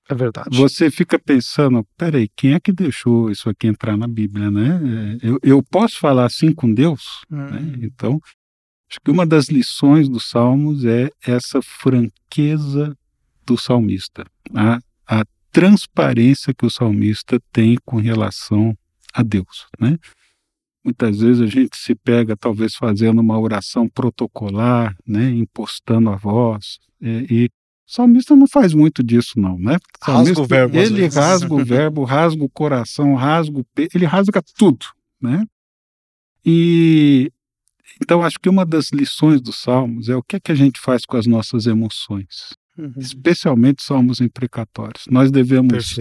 é verdade. Você fica pensando, peraí, quem é que deixou isso aqui entrar na Bíblia, né? Eu, eu posso falar assim com Deus? Hum. Né? Então, acho que uma das lições dos Salmos é essa franqueza do salmista, a, a transparência que o salmista tem com relação a Deus, né? Muitas vezes a gente se pega, talvez, fazendo uma oração protocolar, né, impostando a voz, é, e o salmista não faz muito disso, não, né? rasga o verbo. Ele rasga o verbo, rasga o coração, rasga o peito, ele rasga tudo, né? E então acho que uma das lições dos salmos é o que é que a gente faz com as nossas emoções, uhum. especialmente salmos imprecatórios. Nós devemos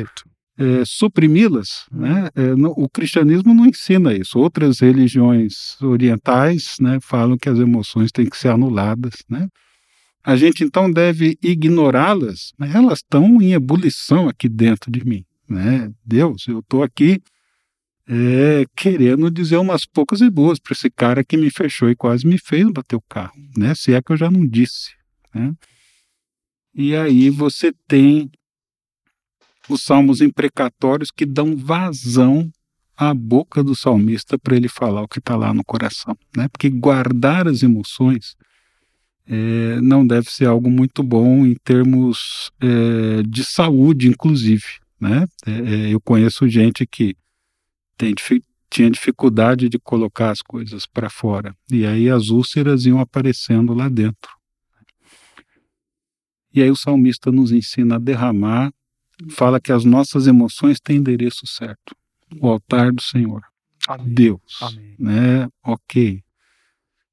é, suprimi-las, né? É, no, o cristianismo não ensina isso. Outras religiões orientais, né, falam que as emoções têm que ser anuladas, né? A gente então deve ignorá-las, mas elas estão em ebulição aqui dentro de mim. Né? Deus, eu estou aqui é, querendo dizer umas poucas e boas para esse cara que me fechou e quase me fez bater o carro, né? se é que eu já não disse. Né? E aí você tem os salmos imprecatórios que dão vazão à boca do salmista para ele falar o que está lá no coração, né? Porque guardar as emoções é, não deve ser algo muito bom em termos é, de saúde, inclusive, né? É, é eu conheço gente que tem, tinha dificuldade de colocar as coisas para fora e aí as úlceras iam aparecendo lá dentro. E aí o salmista nos ensina a derramar fala que as nossas emoções têm endereço certo. O altar do Senhor. Amém. Deus. Amém. Né? Ok.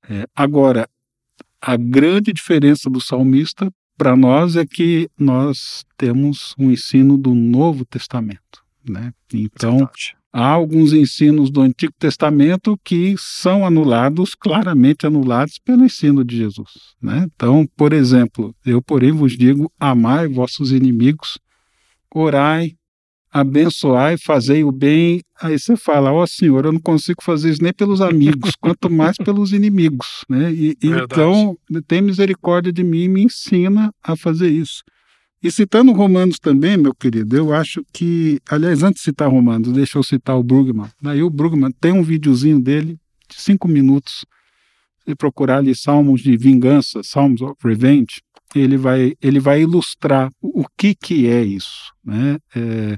É, agora, a grande diferença do salmista para nós é que nós temos um ensino do Novo Testamento. Né? Então, Verdade. há alguns ensinos do Antigo Testamento que são anulados, claramente anulados pelo ensino de Jesus. Né? Então, por exemplo, eu, porém, vos digo: amai vossos inimigos, orai, abençoai, fazei o bem. Aí você fala, ó oh, Senhor, eu não consigo fazer isso nem pelos amigos, quanto mais pelos inimigos. Né? E, então, tem misericórdia de mim e me ensina a fazer isso. E citando Romanos também, meu querido, eu acho que, aliás, antes de citar Romanos, deixa eu citar o Brugman. Daí o Brugman tem um videozinho dele de cinco minutos. Se procurar ali Salmos de Vingança, Salmos of Revenge, ele vai, ele vai ilustrar o, o que, que é isso. Né? É,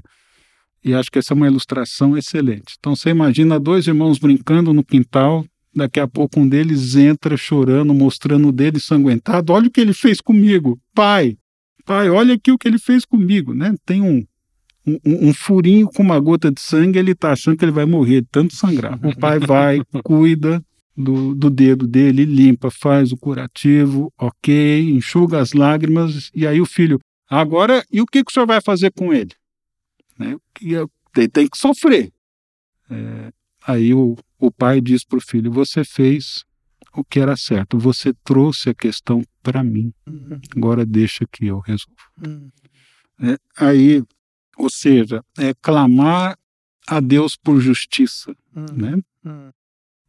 e acho que essa é uma ilustração excelente. Então você imagina dois irmãos brincando no quintal, daqui a pouco um deles entra chorando, mostrando o dedo ensanguentado. Olha o que ele fez comigo, pai. Pai, olha aqui o que ele fez comigo, né? Tem um, um, um furinho com uma gota de sangue, ele está achando que ele vai morrer de tanto sangrar. O pai vai, cuida, do, do dedo dele, limpa, faz o curativo, ok, enxuga as lágrimas, e aí o filho, agora, e o que, que o senhor vai fazer com ele? Né? Ele tem que sofrer. É, aí o, o pai diz para o filho: Você fez o que era certo, você trouxe a questão para mim, uhum. agora deixa que eu resolvo. Uhum. É, aí, ou seja, é clamar a Deus por justiça. Uhum. Né?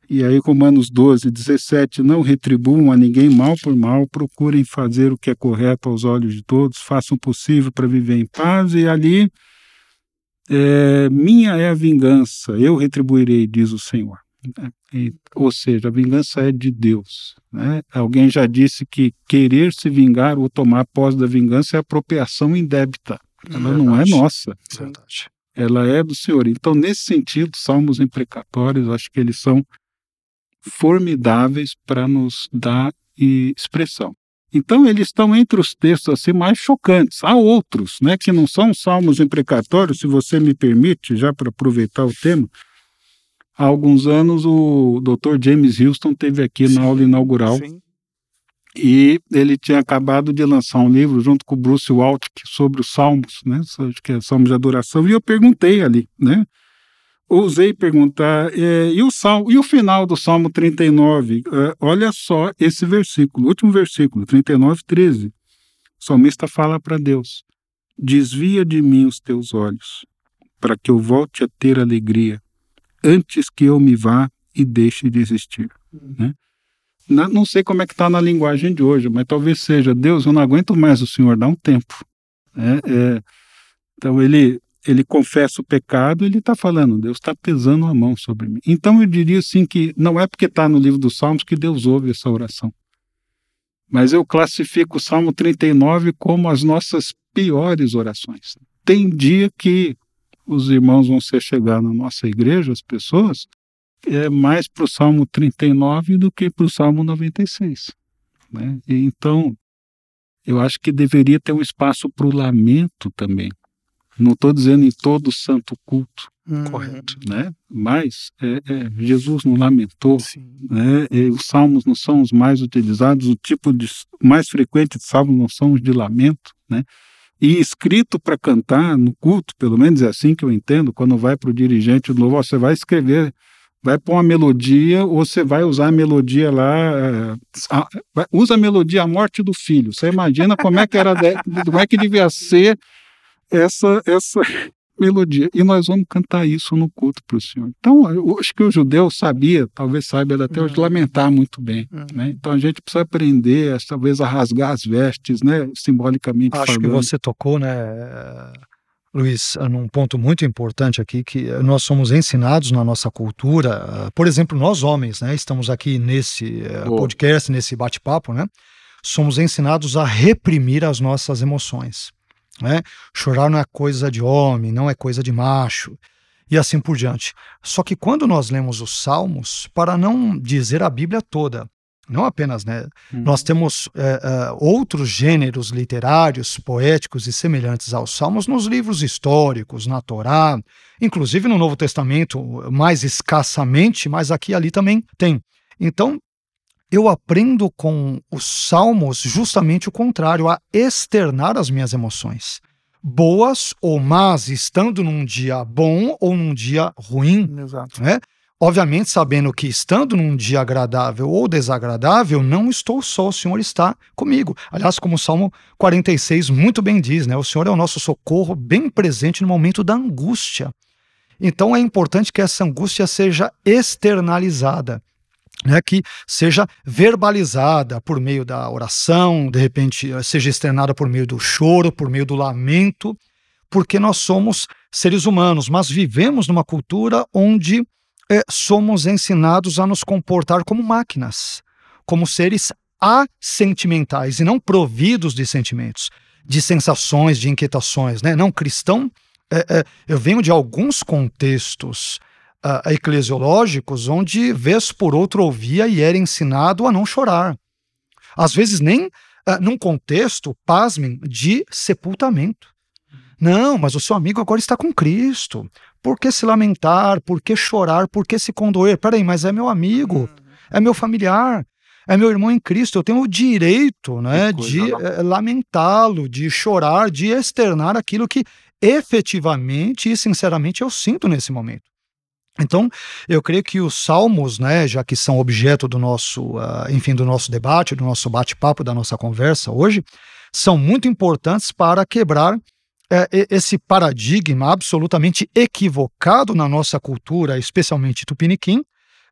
E aí, Romanos 12, 17, não retribuam a ninguém mal por mal, procurem fazer o que é correto aos olhos de todos, façam o possível para viver em paz, e ali, é, minha é a vingança, eu retribuirei, diz o Senhor. E, ou seja, a vingança é de Deus. Né? Alguém já disse que querer se vingar ou tomar posse da vingança é apropriação indébita. Ela não é nossa. Verdade. Ela é do Senhor. Então, nesse sentido, salmos imprecatórios, acho que eles são formidáveis para nos dar expressão. Então, eles estão entre os textos assim mais chocantes. Há outros, né, que não são salmos imprecatórios, se você me permite, já para aproveitar o tema. Há alguns anos, o Dr. James Houston teve aqui sim, na aula inaugural sim. e ele tinha acabado de lançar um livro junto com o Bruce Waltke sobre os salmos, né, que é salmos de adoração, e eu perguntei ali, né, ousei perguntar, é, e, o salmo, e o final do Salmo 39? É, olha só esse versículo, último versículo, 39, 13. O salmista fala para Deus: Desvia de mim os teus olhos, para que eu volte a ter alegria, antes que eu me vá e deixe de existir. Né? Não sei como é que está na linguagem de hoje, mas talvez seja, Deus, eu não aguento mais o Senhor, dá um tempo. É, é, então ele ele confessa o pecado, ele está falando, Deus está pesando a mão sobre mim. Então eu diria assim que não é porque está no livro dos Salmos que Deus ouve essa oração. Mas eu classifico o Salmo 39 como as nossas piores orações. Tem dia que os irmãos vão ser chegar na nossa igreja, as pessoas, é mais para o Salmo 39 do que para o Salmo 96. Né? Então, eu acho que deveria ter um espaço para o lamento também. Não estou dizendo em todo santo culto, hum. correto, né? Mas é, é, Jesus não lamentou, né? E os salmos não são os mais utilizados, o tipo de mais frequente de salmos não são os de lamento, né? E escrito para cantar no culto, pelo menos é assim que eu entendo, quando vai para o dirigente do louvor, você vai escrever, vai pôr uma melodia, ou você vai usar a melodia lá, é, a, usa a melodia A Morte do Filho. Você imagina como é que era, como é que devia ser essa essa melodia. E nós vamos cantar isso no culto para o Senhor. Então, eu acho que o judeu sabia, talvez saiba até hoje, uhum. lamentar muito bem. Uhum. Né? Então, a gente precisa aprender, talvez, a rasgar as vestes, né? simbolicamente Acho falando. que você tocou, né? Luiz, num ponto muito importante aqui, que nós somos ensinados na nossa cultura, por exemplo, nós homens, né, estamos aqui nesse oh. podcast, nesse bate-papo, né, somos ensinados a reprimir as nossas emoções. Né? Chorar não é coisa de homem, não é coisa de macho, e assim por diante. Só que quando nós lemos os Salmos, para não dizer a Bíblia toda, não apenas, né? Uhum. Nós temos é, é, outros gêneros literários, poéticos e semelhantes aos Salmos nos livros históricos, na Torá, inclusive no Novo Testamento, mais escassamente, mas aqui e ali também tem. Então, eu aprendo com os Salmos justamente o contrário, a externar as minhas emoções. Boas ou más, estando num dia bom ou num dia ruim. Exato. Né? Obviamente, sabendo que estando num dia agradável ou desagradável, não estou só, o Senhor está comigo. Aliás, como o Salmo 46 muito bem diz, né? O Senhor é o nosso socorro bem presente no momento da angústia. Então é importante que essa angústia seja externalizada. Né, que seja verbalizada por meio da oração, de repente seja externada por meio do choro, por meio do lamento, porque nós somos seres humanos, mas vivemos numa cultura onde é, somos ensinados a nos comportar como máquinas, como seres assentimentais e não providos de sentimentos, de sensações, de inquietações. Né? Não, cristão, é, é, eu venho de alguns contextos uh, eclesiológicos onde, vez por outra, ouvia e era ensinado a não chorar. Às vezes, nem uh, num contexto, pasmem, de sepultamento. Não, mas o seu amigo agora está com Cristo. Por que se lamentar? Por que chorar? Por que se condoer? Peraí, mas é meu amigo, uhum. é meu familiar, é meu irmão em Cristo. Eu tenho o direito né, de é, lamentá-lo, de chorar, de externar aquilo que efetivamente e sinceramente eu sinto nesse momento. Então, eu creio que os salmos, né, já que são objeto do nosso, uh, enfim, do nosso debate, do nosso bate-papo, da nossa conversa hoje, são muito importantes para quebrar é, esse paradigma absolutamente equivocado na nossa cultura, especialmente tupiniquim,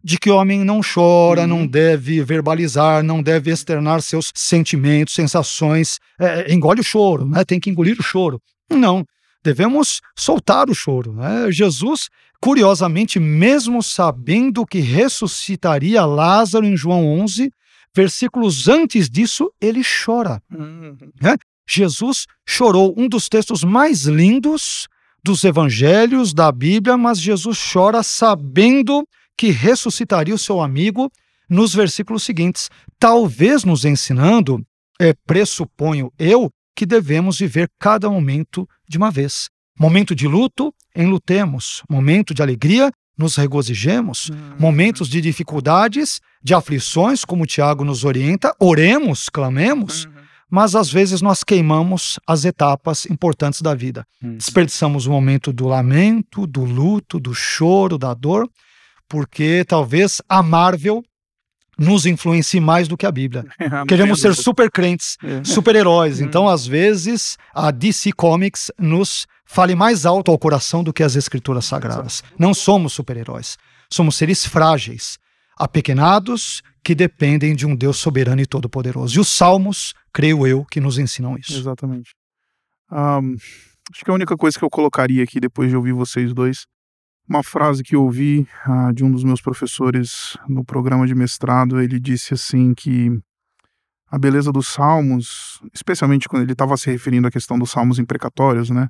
de que o homem não chora, uhum. não deve verbalizar, não deve externar seus sentimentos, sensações, é, engole o choro, né? tem que engolir o choro. Não, devemos soltar o choro. Né? Jesus, curiosamente, mesmo sabendo que ressuscitaria Lázaro em João 11, versículos antes disso, ele chora. Uhum. Né? Jesus chorou, um dos textos mais lindos dos evangelhos da Bíblia, mas Jesus chora sabendo que ressuscitaria o seu amigo nos versículos seguintes, talvez nos ensinando, é, pressuponho eu, que devemos viver cada momento de uma vez. Momento de luto, enlutemos. Momento de alegria, nos regozijemos. Uhum. Momentos de dificuldades, de aflições, como o Tiago nos orienta, oremos, clamemos. Uhum mas às vezes nós queimamos as etapas importantes da vida. Hum. Desperdiçamos o momento do lamento, do luto, do choro, da dor, porque talvez a Marvel nos influencie mais do que a Bíblia. Queremos ser super crentes, é. super heróis. Hum. Então, às vezes, a DC Comics nos fale mais alto ao coração do que as escrituras sagradas. Não somos super-heróis. Somos seres frágeis, apequenados, que dependem de um Deus soberano e todo-poderoso. E os salmos, creio eu, que nos ensinam isso. Exatamente. Um, acho que a única coisa que eu colocaria aqui, depois de ouvir vocês dois, uma frase que eu ouvi uh, de um dos meus professores no programa de mestrado, ele disse assim que a beleza dos salmos, especialmente quando ele estava se referindo à questão dos salmos imprecatórios, né?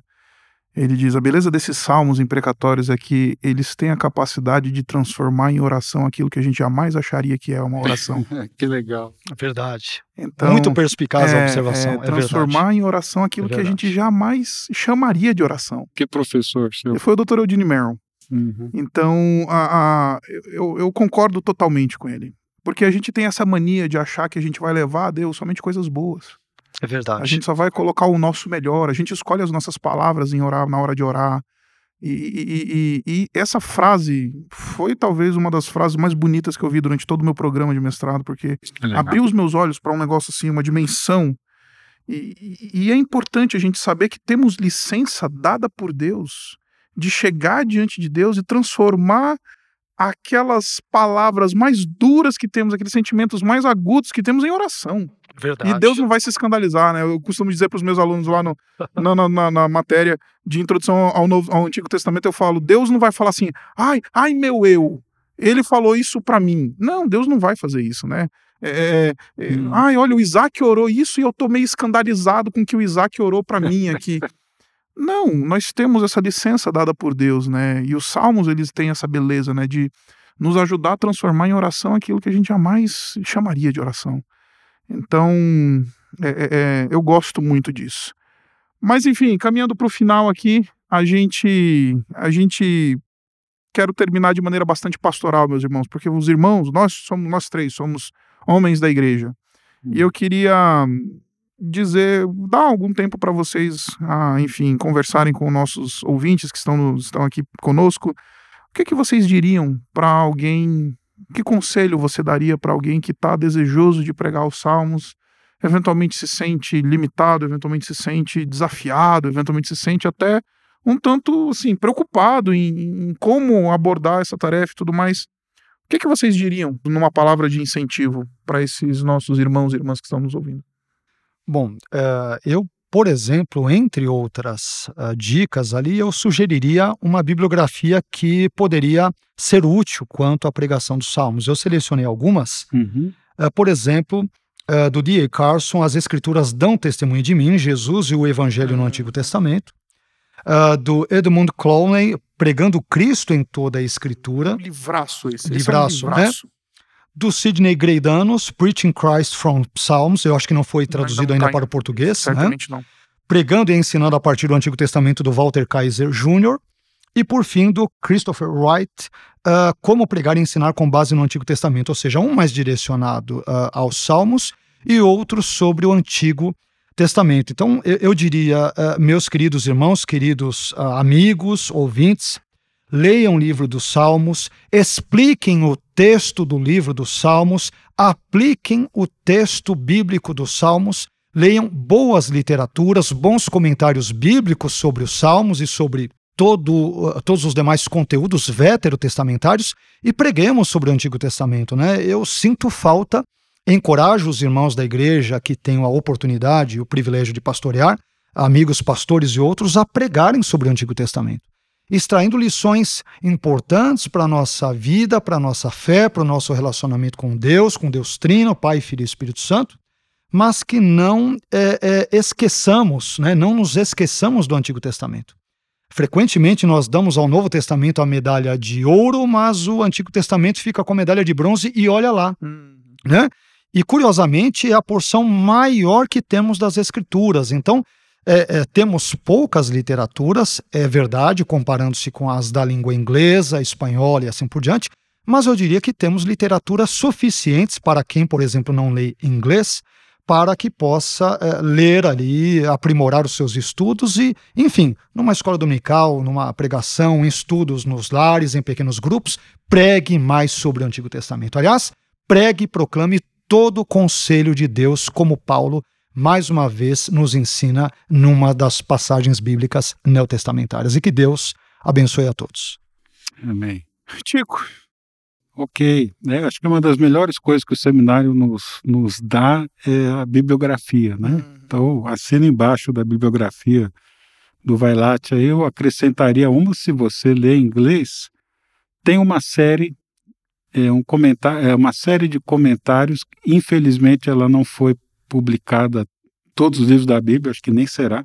Ele diz: a beleza desses salmos imprecatórios é que eles têm a capacidade de transformar em oração aquilo que a gente jamais acharia que é uma oração. que legal. É verdade. Então, Muito perspicaz é, a observação. É, transformar em oração aquilo é que a gente jamais chamaria de oração. Que professor seu? Foi o Dr. Eudine Merrill. Uhum. Então, a, a, eu, eu concordo totalmente com ele. Porque a gente tem essa mania de achar que a gente vai levar a Deus somente coisas boas. É verdade. A gente só vai colocar o nosso melhor, a gente escolhe as nossas palavras em orar, na hora de orar. E, e, e, e, essa frase foi talvez uma das frases mais bonitas que eu vi durante todo o meu programa de mestrado, porque é abriu os meus olhos para um negócio assim, uma dimensão. E, é importante a gente saber que temos licença dada por Deus de chegar diante de Deus e transformar aquelas palavras mais duras que temos, aqueles sentimentos mais agudos que temos em oração. Verdade. E Deus não vai se escandalizar, né? Eu costumo dizer para os meus alunos lá no, na, na, na, matéria de introdução ao, Novo, ao Antigo Testamento, eu falo: Deus não vai falar assim, ai, ai, meu eu, ele falou isso para mim. Não, Deus não vai fazer isso, né? É, é, é hum. Ai, olha, o Isaac orou isso e eu tô meio escandalizado com que o Isaac orou para mim aqui. Não, nós temos essa licença dada por Deus, né? E os salmos, eles têm essa beleza, né? De nos ajudar a transformar em oração aquilo que a gente jamais chamaria de oração. Então, é, é, é eu gosto muito disso. Mas, enfim, caminhando para o final aqui, a gente, a gente quero terminar de maneira bastante pastoral, meus irmãos, porque os irmãos, nós somos nós três, somos homens da igreja. E eu queria dizer, dar algum tempo para vocês, ah, enfim, conversarem com nossos ouvintes que estão, estão aqui conosco. O que, que vocês diriam para alguém? Que conselho você daria para alguém que está desejoso de pregar os salmos? Eventualmente se sente limitado, eventualmente se sente desafiado, eventualmente se sente até um tanto assim preocupado em, em como abordar essa tarefa e tudo mais. O que, que vocês diriam numa palavra de incentivo para esses nossos irmãos e irmãs que estão nos ouvindo? Bom, uh, eu, por exemplo, entre outras uh, dicas ali, eu sugeriria uma bibliografia que poderia ser útil quanto à pregação dos salmos. Eu selecionei algumas. Uhum. Uh, por exemplo, do D.A. Carson, As Escrituras dão testemunho de mim, Jesus e o Evangelho no Antigo Testamento. do Edmund Clowney, Pregando Cristo em toda a Escritura. Livraço esse. Livraço, esse é um livraço. né? Do Sidney Greidanos, Preaching Christ from Psalms, eu acho que não foi traduzido não, não ainda tá para o português. Né? Certamente né? não. Pregando e ensinando a partir do Antigo Testamento do Walter Kaiser Jr. E por fim, do Christopher Wright, uh, Como Pregar e Ensinar com base no Antigo Testamento, ou seja, um mais direcionado uh, aos Salmos e outro sobre o Antigo Testamento. Então, eu, eu diria, uh, meus queridos irmãos, queridos amigos, ouvintes, leiam o livro dos Salmos, expliquem o texto do livro dos Salmos, apliquem o texto bíblico dos Salmos, leiam boas literaturas, bons comentários bíblicos sobre os Salmos e sobre todo, uh, todos os demais conteúdos veterotestamentários e preguemos sobre o Antigo Testamento. Né? Eu sinto falta, encorajo os irmãos da igreja que tenham a oportunidade e o privilégio de pastorear, amigos pastores e outros, a pregarem sobre o Antigo Testamento extraindo lições importantes para a nossa vida, para a nossa fé, para o nosso relacionamento com Deus, com Deus Trino, Pai, Filho e Espírito Santo, mas que não é, é, esqueçamos, né? não nos esqueçamos do Antigo Testamento. Frequentemente nós damos ao Novo Testamento a medalha de ouro, mas o Antigo Testamento fica com a medalha de bronze e olha lá. Uhum. Né? E curiosamente é a porção maior que temos das Escrituras. Então, é, é, temos poucas literaturas, é verdade, comparando-se com as da língua inglesa, espanhola e assim por diante, mas eu diria que temos literaturas suficientes para quem, por exemplo, não lê inglês, para que possa é, ler ali, aprimorar os seus estudos e, enfim, numa escola dominical, numa pregação, em estudos nos lares, em pequenos grupos, pregue mais sobre o Antigo Testamento. Aliás, pregue e proclame todo o conselho de Deus, como Paulo mais uma vez nos ensina numa das passagens bíblicas neotestamentárias. E que Deus abençoe a todos. Amém. Tico. Ok, né? acho que uma das melhores coisas que o seminário nos, nos dá é a bibliografia, né? Uhum. Então, assina embaixo da bibliografia do Vailate, eu acrescentaria uma, se você lê inglês, tem uma série, é, um comentário, é uma série de comentários, infelizmente ela não foi publicada todos os livros da Bíblia, acho que nem será,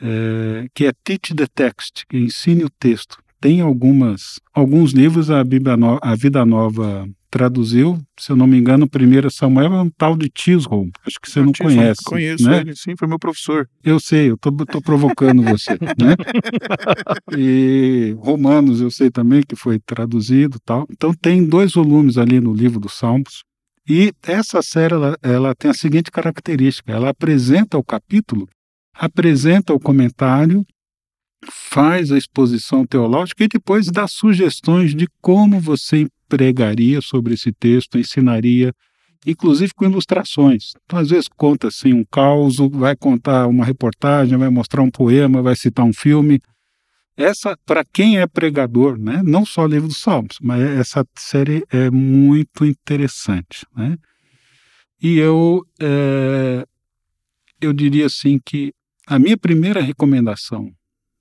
é, que é Teach the Text, que ensine o texto. Tem algumas, alguns livros a, Bíblia no, a Vida Nova traduziu, se eu não me engano, o primeiro Samuel é um tal de Tisholm, acho que você não Tisholm, conhece. Conheço né? ele, sim, foi meu professor. Eu sei, eu tô provocando você, né? E Romanos eu sei também que foi traduzido tal. Então tem dois volumes ali no livro dos Salmos, e essa série ela, ela tem a seguinte característica: ela apresenta o capítulo, apresenta o comentário, faz a exposição teológica e depois dá sugestões de como você pregaria sobre esse texto, ensinaria, inclusive com ilustrações. Então, às vezes, conta assim um caos, vai contar uma reportagem, vai mostrar um poema, vai citar um filme. Essa, para quem é pregador, né, não só o livro dos Salmos, mas essa série é muito interessante. Né? E eu, é, eu diria assim que a minha primeira recomendação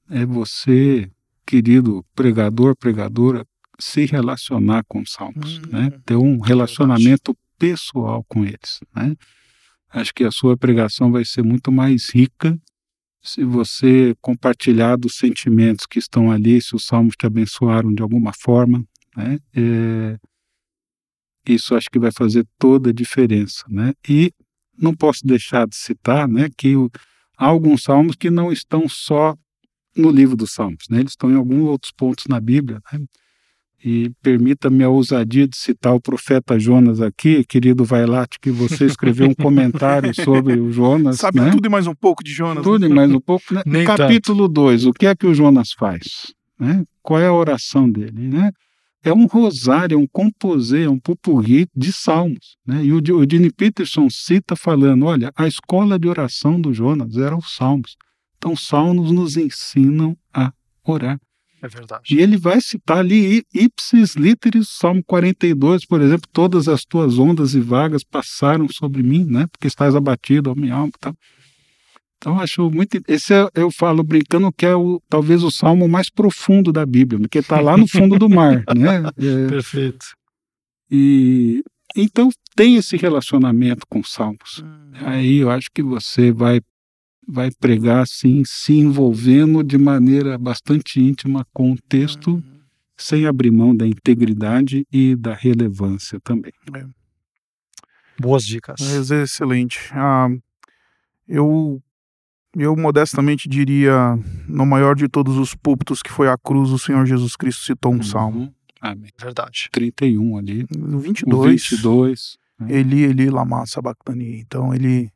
é você, querido pregador, pregadora, se relacionar com os salmos, hum, né? ter um relacionamento pessoal com eles. Né? Acho que a sua pregação vai ser muito mais rica se você compartilhar dos sentimentos que estão ali, se os salmos te abençoaram de alguma forma. Né? É, isso acho que vai fazer toda a diferença. Né? E não posso deixar de citar né, que o, há alguns salmos que não estão só no livro dos salmos, né? eles estão em alguns outros pontos na Bíblia. Né? E permita-me a ousadia de citar o profeta Jonas aqui, querido Vailate, que você escreveu um comentário sobre o Jonas. Sabe né? tudo e mais um pouco de Jonas. Tudo né? e mais um pouco. Né? Capítulo 2, o que é que o Jonas faz? Né? Qual é a oração dele? Né? é um rosário, é um composê, é um pupurri de salmos. Né? E o, o Dini Peterson cita falando, olha, a escola de oração do Jonas era os salmos. Então, os salmos nos ensinam a orar. É verdade. E ele vai citar ali ipsis literis, Salmo 42, por exemplo, todas as tuas ondas e vagas passaram sobre mim, né? Porque estás abatido, ó minha alma, tá? Então acho muito. Esse é, eu falo brincando que é o, talvez o salmo mais profundo da Bíblia, porque está lá no fundo do mar, né? É, Perfeito. E então tem esse relacionamento com os salmos. Hum. Aí eu acho que você vai vai pregar assim, se envolvendo de maneira bastante íntima com o texto, hum. sem abrir mão da integridade e da relevância também. É. Boas dicas. É excelente. Ah, eu eu modestamente diria, no maior de todos os púlpitos que foi a cruz, o Senhor Jesus Cristo citou um uhum. salmo. Amém. Verdade. 31 ali. O 22. O 22. Né? Eli, Eli, lama sabachthani. Então ele,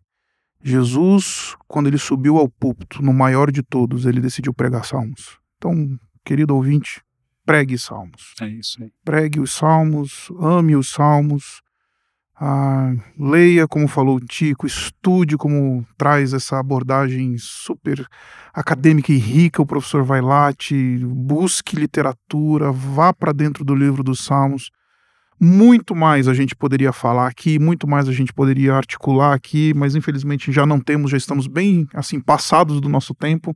Jesus, quando ele subiu ao púlpito, no maior de todos, ele decidiu pregar salmos. Então, querido ouvinte, pregue salmos. É isso aí. Pregue os salmos, ame os salmos, ah, leia, como falou o Tico, estude como traz essa abordagem super acadêmica e rica o professor Vailate, busque literatura, vá para dentro do livro dos Salmos. Muito mais a gente poderia falar aqui, muito mais a gente poderia articular aqui, mas infelizmente já não temos, já estamos bem assim passados do nosso tempo.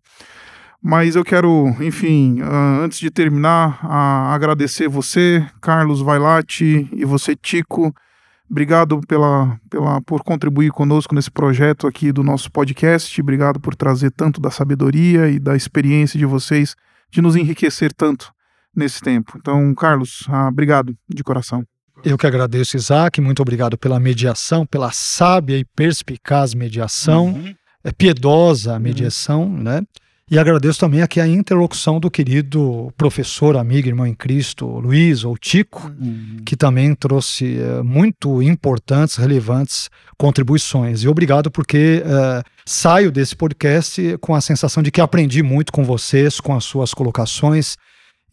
Mas eu quero, enfim, uh, antes de terminar, uh, agradecer você, Carlos Vailate, e você, Tico Obrigado pela, pela, por contribuir conosco nesse projeto aqui do nosso podcast. Obrigado por trazer tanto da sabedoria e da experiência de vocês, de nos enriquecer tanto nesse tempo. Então, Carlos, ah, obrigado de coração. Eu que agradeço, Isaac. Muito obrigado pela mediação, pela sábia e perspicaz mediação, uhum. é piedosa a mediação, uhum. né? E agradeço também aqui a interlocução do querido professor, amigo, irmão em Cristo, Luiz ou Tico, uhum. que também trouxe uh, muito importantes, relevantes contribuições. E obrigado porque uh, saio desse podcast com a sensação de que aprendi muito com vocês, com as suas colocações,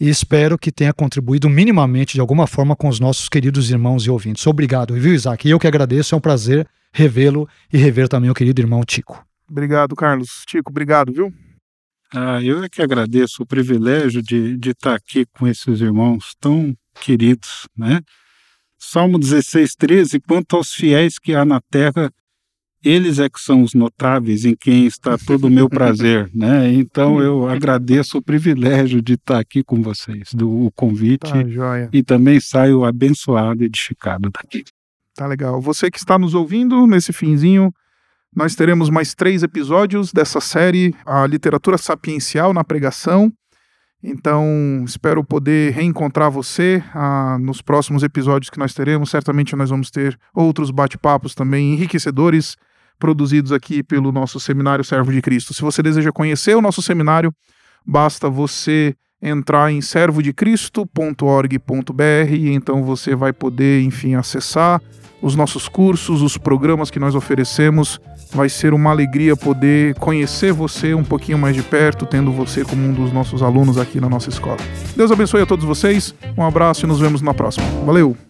e espero que tenha contribuído minimamente, de alguma forma, com os nossos queridos irmãos e ouvintes. Obrigado, viu, Isaac? E eu que agradeço, é um prazer revê-lo e rever também o querido irmão Tico. Obrigado, Carlos. Tico, obrigado, viu? Ah, eu é que agradeço o privilégio de, de estar aqui com esses irmãos tão queridos, né? Salmo 16, 13, quanto aos fiéis que há na terra, eles é que são os notáveis em quem está todo o meu prazer, né? Então eu agradeço o privilégio de estar aqui com vocês, do o convite, tá, e também saio abençoado e edificado daqui. Tá legal. Você que está nos ouvindo nesse finzinho, nós teremos mais três episódios dessa série, a literatura sapiencial na pregação. Então, espero poder reencontrar você ah, nos próximos episódios que nós teremos. Certamente nós vamos ter outros bate-papos também enriquecedores produzidos aqui pelo nosso seminário Servo de Cristo. Se você deseja conhecer o nosso seminário, basta você entrar em servodecristo.org.br e então você vai poder, enfim, acessar os nossos cursos, os programas que nós oferecemos. Vai ser uma alegria poder conhecer você um pouquinho mais de perto, tendo você como um dos nossos alunos aqui na nossa escola. Deus abençoe a todos vocês, um abraço e nos vemos na próxima. Valeu!